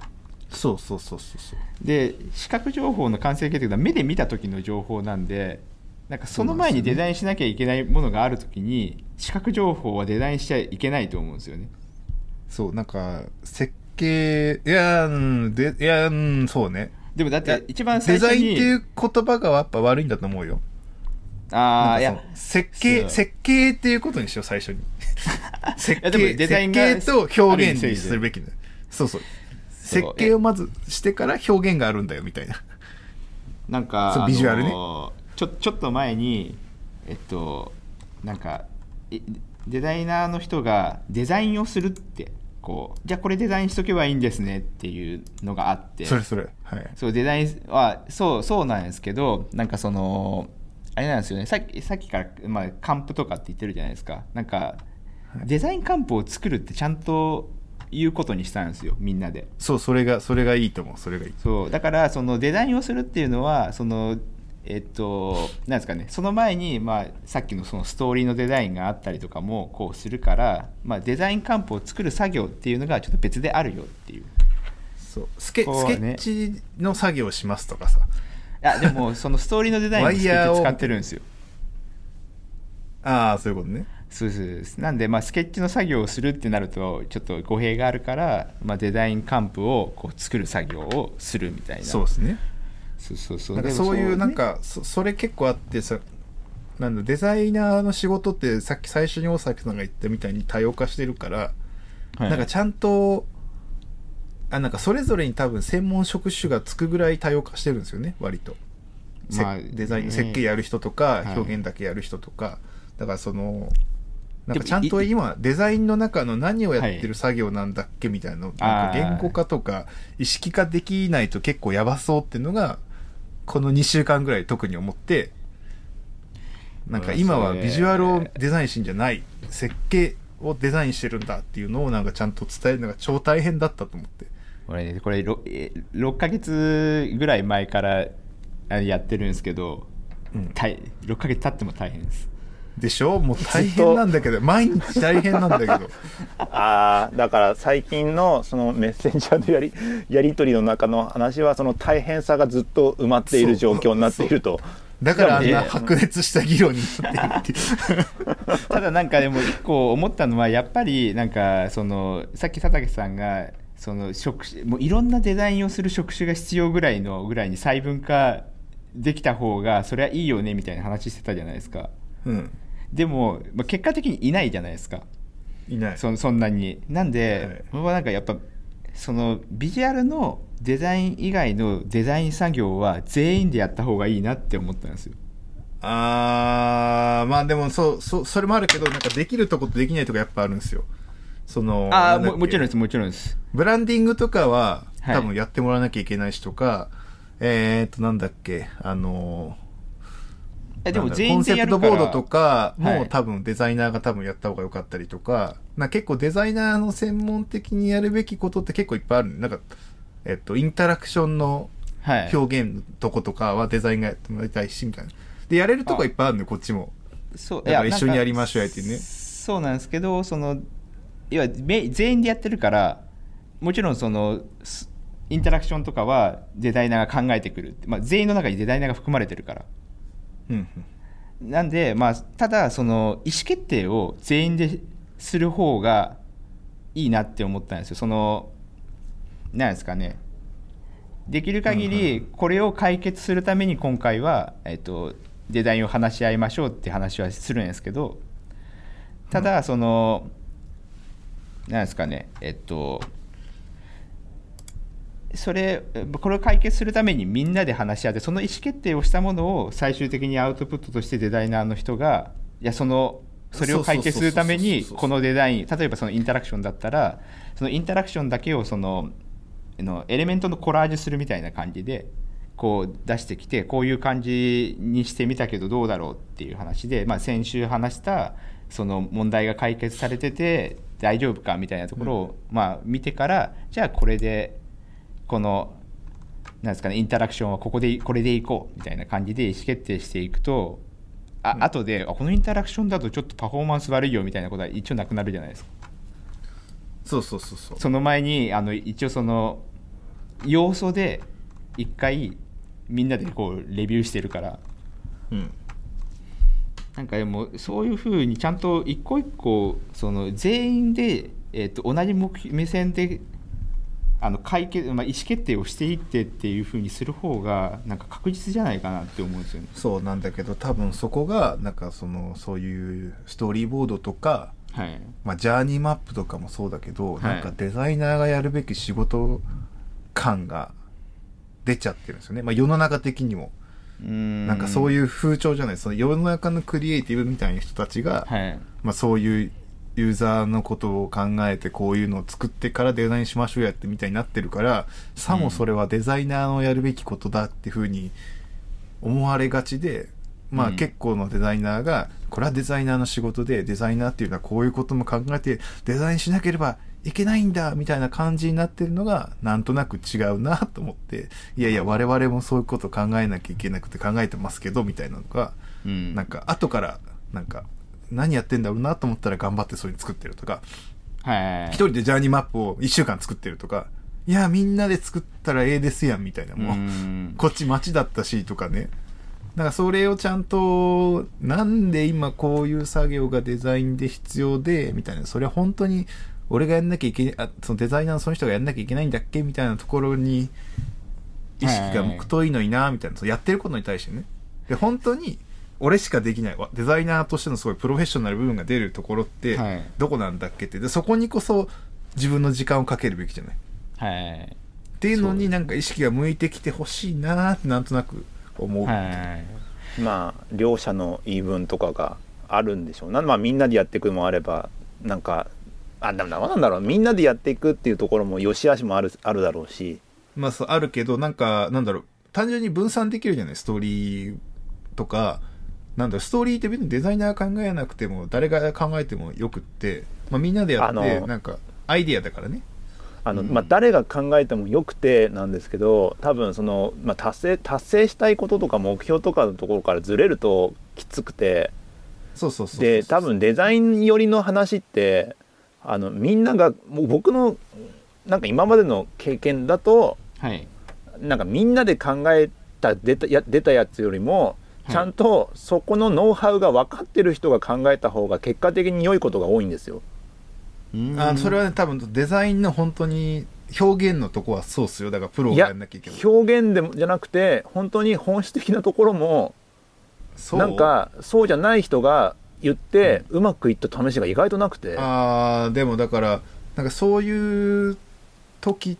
そうそうそうそうそう。で視覚情報の完成形というのは目で見た時の情報なんでなんかその前にデザインしなきゃいけないものがある時に視覚情報はデザインしちゃいけないと思うんですよねそう、なんか、設計、いや、うん、で、いや、うん、そうね。でもだって一番最初にデザインっていう言葉がやっぱ悪いんだと思うよ。ああいやなんかその設そ計、う設計っていうことにしよう、最初に。設やでも計、デザインが設計と表現にするべきだ。そうそう。そう設計をまずしてから表現があるんだよ、みたいな。なんかそうビジュアルねちょちょっと前にえっとなんかいデザイナーの人がデザインをするってこうじゃあこれデザインしとけばいいんですねっていうのがあってそれそれ。はい。そうデザインはそうそうなんですけどなんかそのあれなんですよね。さっきさっきから、まあ、カンプとかって言ってるじゃないですか。なんかデザインカンプを作るってちゃんと言うことにしたんですよみんなで。そうそれがそれがいいと思う。それがいい。そうだからそのデザインをするっていうのはそのえっとなんですかね。その前に、まあ、さっきのそのストーリーのデザインがあったりとかもこうするから、まあ、デザインカンプを作る作業っていうのがちょっと別であるよっていう。そう。スケ,、こうスケねッチの作業をしますとかさ。いやでもそのストーリーのデザインをスケッチ使ってるんですよ。ああそういうことね。そうですなんで、まあ、スケッチの作業をするってなるとちょっと語弊があるから、まあ、デザインカンプをこう作る作業をするみたいな。そうですねそうそうそう。なんかそういうなんねかそそれ結構あってさなんだデザイナーの仕事ってさっき最初に大崎さんが言ったみたいに多様化してるから、はい。なんかちゃんとあなんかそれぞれに多分専門職種がつくぐらい多様化してるんですよね割と、せまあデザインね。設計やる人とか、はい。表現だけやる人とか。だからそのなんかちゃんとい今デザインの中の何をやってる作業なんだっけみたいなのなんか言語化とか意識化できないと結構やばそうっていうのがこの2週間ぐらい特に思ってなんか今はビジュアルをデザインしてんじゃない設計をデザインしてるんだっていうのをなんかちゃんと伝えるのが超大変だったと思って。これねこれ 6, え6ヶ月ぐらい前からあやってるんですけど、うん。大6ヶ月経っても大変ですでしょ？もう大変なんだけど。毎日大変なんだけど。ああだから最近のそのメッセンジャーのやりやり取りの中の話はその大変さがずっと埋まっている状況になっていると。だからあんな白熱した議論になっているっていう。ただなんかでも一個思ったのはやっぱりなんかそのさっき佐竹さんがその職種もういろんなデザインをする職種が必要ぐらいのぐらいに細分化できた方がそれはいいよねみたいな話してたじゃないですか。うんでも、まあ、結果的にいないじゃないですか。いない。そそんなに。なんで、僕はなんかやっぱそのビジュアルのデザイン以外のデザイン作業は全員でやった方がいいなって思ったんですよ。あーまあでもそうそうそれもあるけどなんかできるとことできないとこやっぱあるんですよ。そのあももちろんですもちろんです。ブランディングとかははい。多分やってもらわなきゃいけないしとか、えーっとなんだっけあのえでも全員コンセプトボードとかもはい。多分デザイナーが多分やった方が良かったりとか、な結構デザイナーの専門的にやるべきことって結構いっぱいある。なんか、えっと、インタラクションのはい。表現のとことかはデザインがやってもらいたいしみたいな。でやれるとこいっぱいあるんでこっちも。そうだからい一緒にやりましょうやってね。そうなんですけどその要はめ全員でやってるからもちろんそのすインタラクションとかはデザイナーが考えてくる。まあ、全員の中にデザイナーが含まれてるからうんなんで、まあ、ただその意思決定を全員でする方がいいなって思ったんですよ。そのなんですかね。できる限りこれを解決するために今回は、えっと、デザインを話し合いましょうって話はするんですけどただその、なんですかね。えっとそれこれを解決するためにみんなで話し合ってその意思決定をしたものを最終的にアウトプットとしてデザイナーの人がいやそのそれを解決するためにこのデザイン例えばそのインタラクションだったらそのインタラクションだけをそのあのエレメントのコラージュするみたいな感じでこう出してきてこういう感じにしてみたけどどうだろうっていう話で、まあ、先週話したその問題が解決されてて大丈夫かみたいなところを、まあ、見てからじゃあこれでこのなんですかねインタラクションはここでこれでいこうみたいな感じで意思決定していくとあ後であこのインタラクションだとちょっとパフォーマンス悪いよみたいなことは一応なくなるじゃないですか。そうそうそうそう。その前にあの一応その要素で一回みんなでこうレビューしてるから。うん。なんかでもそういうふうにちゃんと一個一個その全員で、えー、と同じ目目線であの解決、まあ、意思決定をしていってっていうふうにする方がなんか確実じゃないかなって思うんですよね。そうなんだけど多分そこがなんかそのそういうストーリーボードとかはい、まあ、ジャーニーマップとかもそうだけど、はいなんかデザイナーがやるべき仕事感が出ちゃってるんですよね。まあ、世の中的にも。うんなんかそういう風潮じゃないその世の中のクリエイティブみたいな人たちが、はいまあ、そういうユーザーのことを考えてこういうのを作ってからデザインしましょうやってみたいになってるからさもそれはデザイナーのやるべきことだっていうふうに思われがちで、まあうん。結構のデザイナーがこれはデザイナーの仕事でデザイナーっていうのはこういうことも考えてデザインしなければいけないんだみたいな感じになってるのがなんとなく違うなと思っていやいや我々もそういうこと考えなきゃいけなくて考えてますけどみたいなのがうん。なんか後からなんか何やってんだろうなと思ったら頑張ってそれ作ってるとかはい。一人でジャーニーマップを一週間作ってるとかいやみんなで作ったらええですやんみたいなもう、うん。こっち街だったしとかね。だからそれをちゃんとなんで今こういう作業がデザインで必要でみたいなそれは本当に俺がやんなきゃいけないあそのデザイナーのその人がやんなきゃいけないんだっけみたいなところに意識が向くといいのになみたいなそうやってることに対してね。で本当に俺しかできないわ。デザイナーとしてのすごいプロフェッショナル部分が出るところってはい。どこなんだっけって。でそこにこそ自分の時間をかけるべきじゃない？はい。っていうのになんか意識が向いてきてほしいなってなんとなく思う、はい。まあ両者の言い分とかがあるんでしょうな、まあ、みんなでやっていくのもあればなんかあでもなんだろう。みんなでやっていくっていうところも良し悪しもあるあるだろうし。まあそうあるけどなんかなんだろう。単純に分散できるじゃない？ストーリーとかなんだストーリーって別にデザイナーが考えなくても誰が考えてもよくって、まあ、みんなでやあってのなんかアイディアだからね。あの、うん。まあ、誰が考えてもよくてなんですけど多分その、まあ、達成達成したいこととか目標とかのところからずれるときつくてそうそうそうで多分デザイン寄りの話ってあのみんながもう僕のなんか今までの経験だとはい。なんかみんなで考えた出たや出たやつよりもはいちゃんとそこのノウハウが分かってる人が考えた方が結果的に良いことが多いんですよ。あそれはね多分デザインの本当に表現のとこはそうっすよ。だからプロがやんなきゃいけない。表現でもじゃなくて本当に本質的なところもそう。なんかそうじゃない人が言って、うまくいった試しが意外となくて。あーでもだからなんかそういう時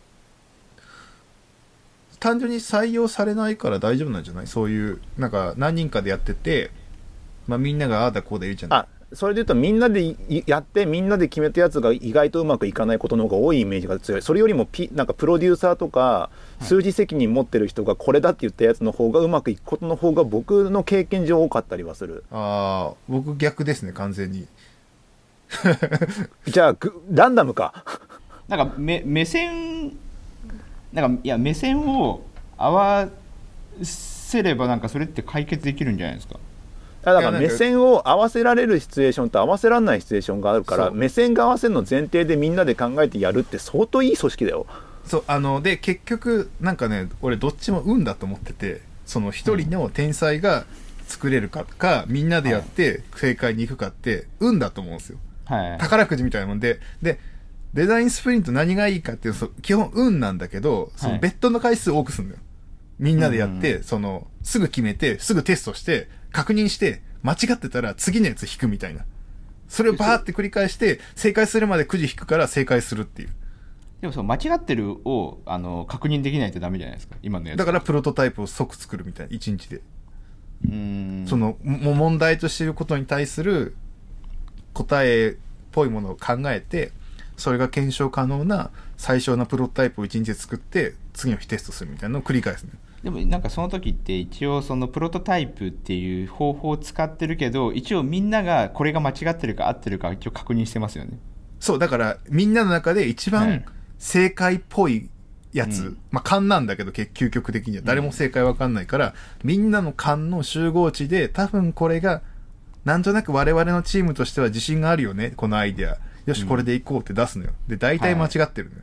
単純に採用されないから大丈夫なんじゃない？そういうなんか何人かでやってて、まあ、みんながああだこうだ言うじゃない？あそれで言うとみんなでいやってみんなで決めたやつが意外とうまくいかないことの方が多いイメージが強い。それよりもピなんかプロデューサーとか数字責任持ってる人がこれだって言ったやつの方がうまくいくことの方が僕の経験上多かったりはする。ああ僕逆ですね完全に。じゃあぐランダムか。なんか目目線なんかいや目線を合わせればなんかそれって解決できるんじゃないですか？だからいやなんか目線を合わせられるシチュエーションと合わせられないシチュエーションがあるから目線が合わせるの前提でみんなで考えてやるって相当いい組織だよ。そうあので結局なんかね俺どっちも運だと思っててその一人の天才が作れるかか、みんなでやって正解に行くかって運だと思うんですよ。はい。宝くじみたいなもんで、で、デザインスプリント何がいいかっていうと、そう基本運なんだけど、そのベッドの回数多くするんだよ。みんなでやって、その、すぐ決めて、すぐテストして、確認して、間違ってたら次のやつ引くみたいな。それをバーって繰り返して、正解するまでくじ引くから正解するっていう。でもその間違ってるをあの確認できないとダメじゃないですか今のやつだからプロトタイプを即作るみたいな、1日で。うーんその、も問題としていることに対する答えっぽいものを考えて、それが検証可能な最小なプロトタイプを1日で作って、次の日テストするみたいなのを繰り返すね。でもなんかその時って一応そのプロトタイプっていう方法を使ってるけど一応みんながこれが間違ってるか合ってるか一応確認してますよね。そう、だから、みんなの中で一番はい。正解っぽいやつ、うん。まあ勘なんだけど、結究極的には。誰も正解わかんないから、みんなの勘の集合値で、多分これが、なんとなく我々のチームとしては自信があるよね、このアイデア。よし、これでいこうって出すのよ。で、大体間違ってるのよ。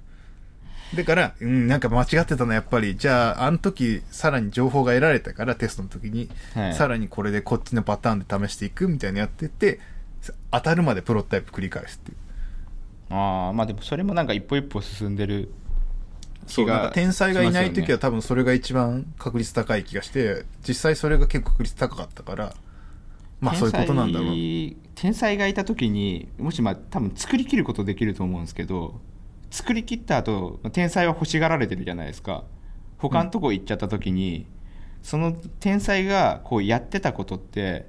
だから、うん、なんか間違ってたのやっぱり、じゃあ、あの時、さらに情報が得られたから、テストの時に、はいさらにこれでこっちのパターンで試していくみたいなやってって、当たるまでプロトタイプ繰り返すっていう。ああまあでもそれもなんか一歩一歩進んでるそうなんか天才がいない時は多分それが一番確率高い気がして実際それが結構確率高かったからまあそういうことなんだろう天才がいた時にもしまあ多分作り切ることできると思うんですけど作り切った後天才は欲しがられてるじゃないですか。他のとこ行っちゃった時に、その天才がこうやってたことって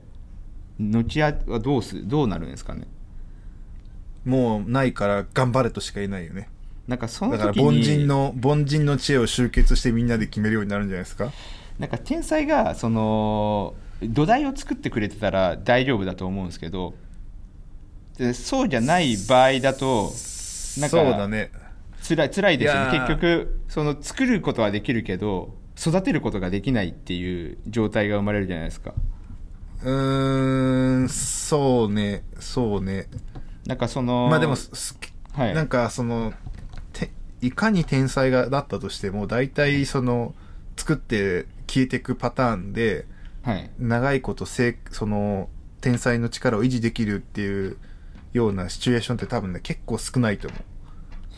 後はどうすどうなるんですかね。もうないから頑張れとしか言えないよね。なんかそのだから凡人の凡人の知恵を集結してみんなで決めるようになるんじゃないですか。なんか天才がその土台を作ってくれてたら大丈夫だと思うんですけどでそうじゃない場合だとなんそうだかね。辛い辛いですよね。結局その作ることはできるけど育てることができないっていう状態が生まれるじゃないですか。うーんそうね。そうね。なんかそのまあでもすはい。なんかそのていかに天才がだったとしても大体その作って消えていくパターンではい。長いことせいその天才の力を維持できるっていうようなシチュエーションって多分ね結構少ないと思う。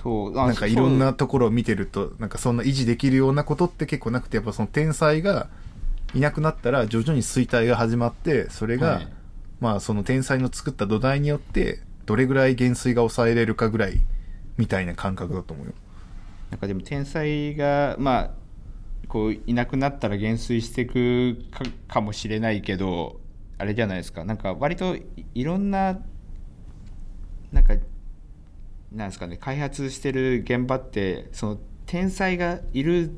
そうあなんかいろんそなところを見てるとなんかそんな維持できるようなことって結構なくてやっぱその天才がいなくなったら徐々に衰退が始まってそれが、はい。まあその天才の作った土台によってどれぐらい減衰が抑えれるかぐらいみたいな感覚だと思うよ。なんかでも天才がまあこういなくなったら減衰していくかかもしれないけどあれじゃないですか。なんか割といいろんななんかなんですかね開発してる現場ってその天才がいる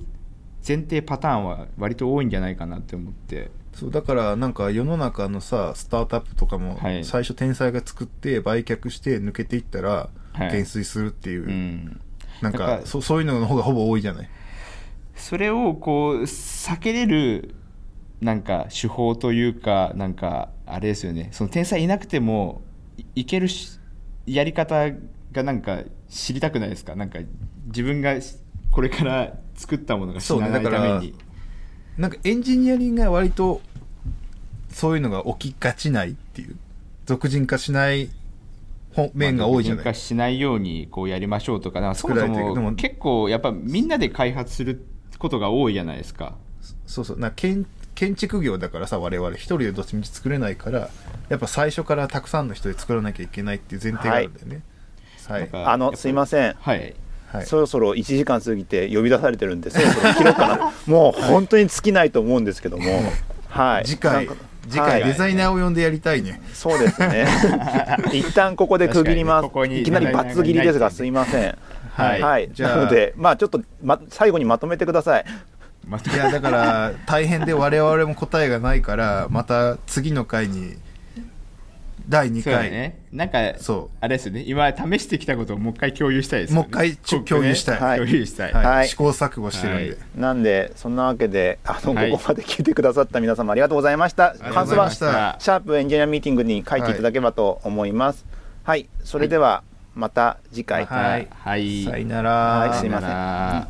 前提パターンは割と多いんじゃないかなって思って。そうだからなんか世の中のさスタートアップとかもはい。最初天才が作って売却して抜けていったらはい。減衰するっていう、うん。なんだかそそういうのの方がほぼ多いじゃない？それをこう避けれるなんか手法というかなんかあれですよね。その天才いなくてもいいけるしやり方がなんか知りたくないですか？なんか自分がこれから作ったものが死なないたそうねだからめになんかエンジニアリングが割とそういうのが起きがちないっていう。俗人化しない方面が多いじゃない、まあ化しないようにこうやりましょうとかなんかそもそもも結構やっぱみんなで開発することが多いじゃないですか。そうそう。な建建築業だからさ我々一人でどっちみち作れないからやっぱ最初からたくさんの人で作らなきゃいけないっていう前提があるんだよね。はい、なんかあのすいません。はい。はい。そろそろ1時間過ぎて呼び出されてるんで そろそろ切ろうかな。もう本当に尽きないと思うんですけども。はい。次回次回はい。デザイナーを呼んでやりたいね、そうですね。一旦ここで区切りま確かにねここいきなりバツ切りで。すがすいません。はい。はい。じゃあ。なのでまあちょっと、ま、最後にまとめてくださいまた。いやだから大変で我々も答えがないからまた次の回に第2そうだ回、ね。なんかそう。あれですよね。今試してきたことをもう一回共有したいですよね。もう一回ちょこ共有したい。はい。共有したい、はい。はい。試行錯誤してるんで、はい。なんでそんなわけであの、はい。ここまで聞いてくださった皆様ありがとうございました。りがとう感想はございました。シャープエンジニアミーティングに書いていただければと思います。はい、それではまた次回、はい。はい。さよなら、はい。すいません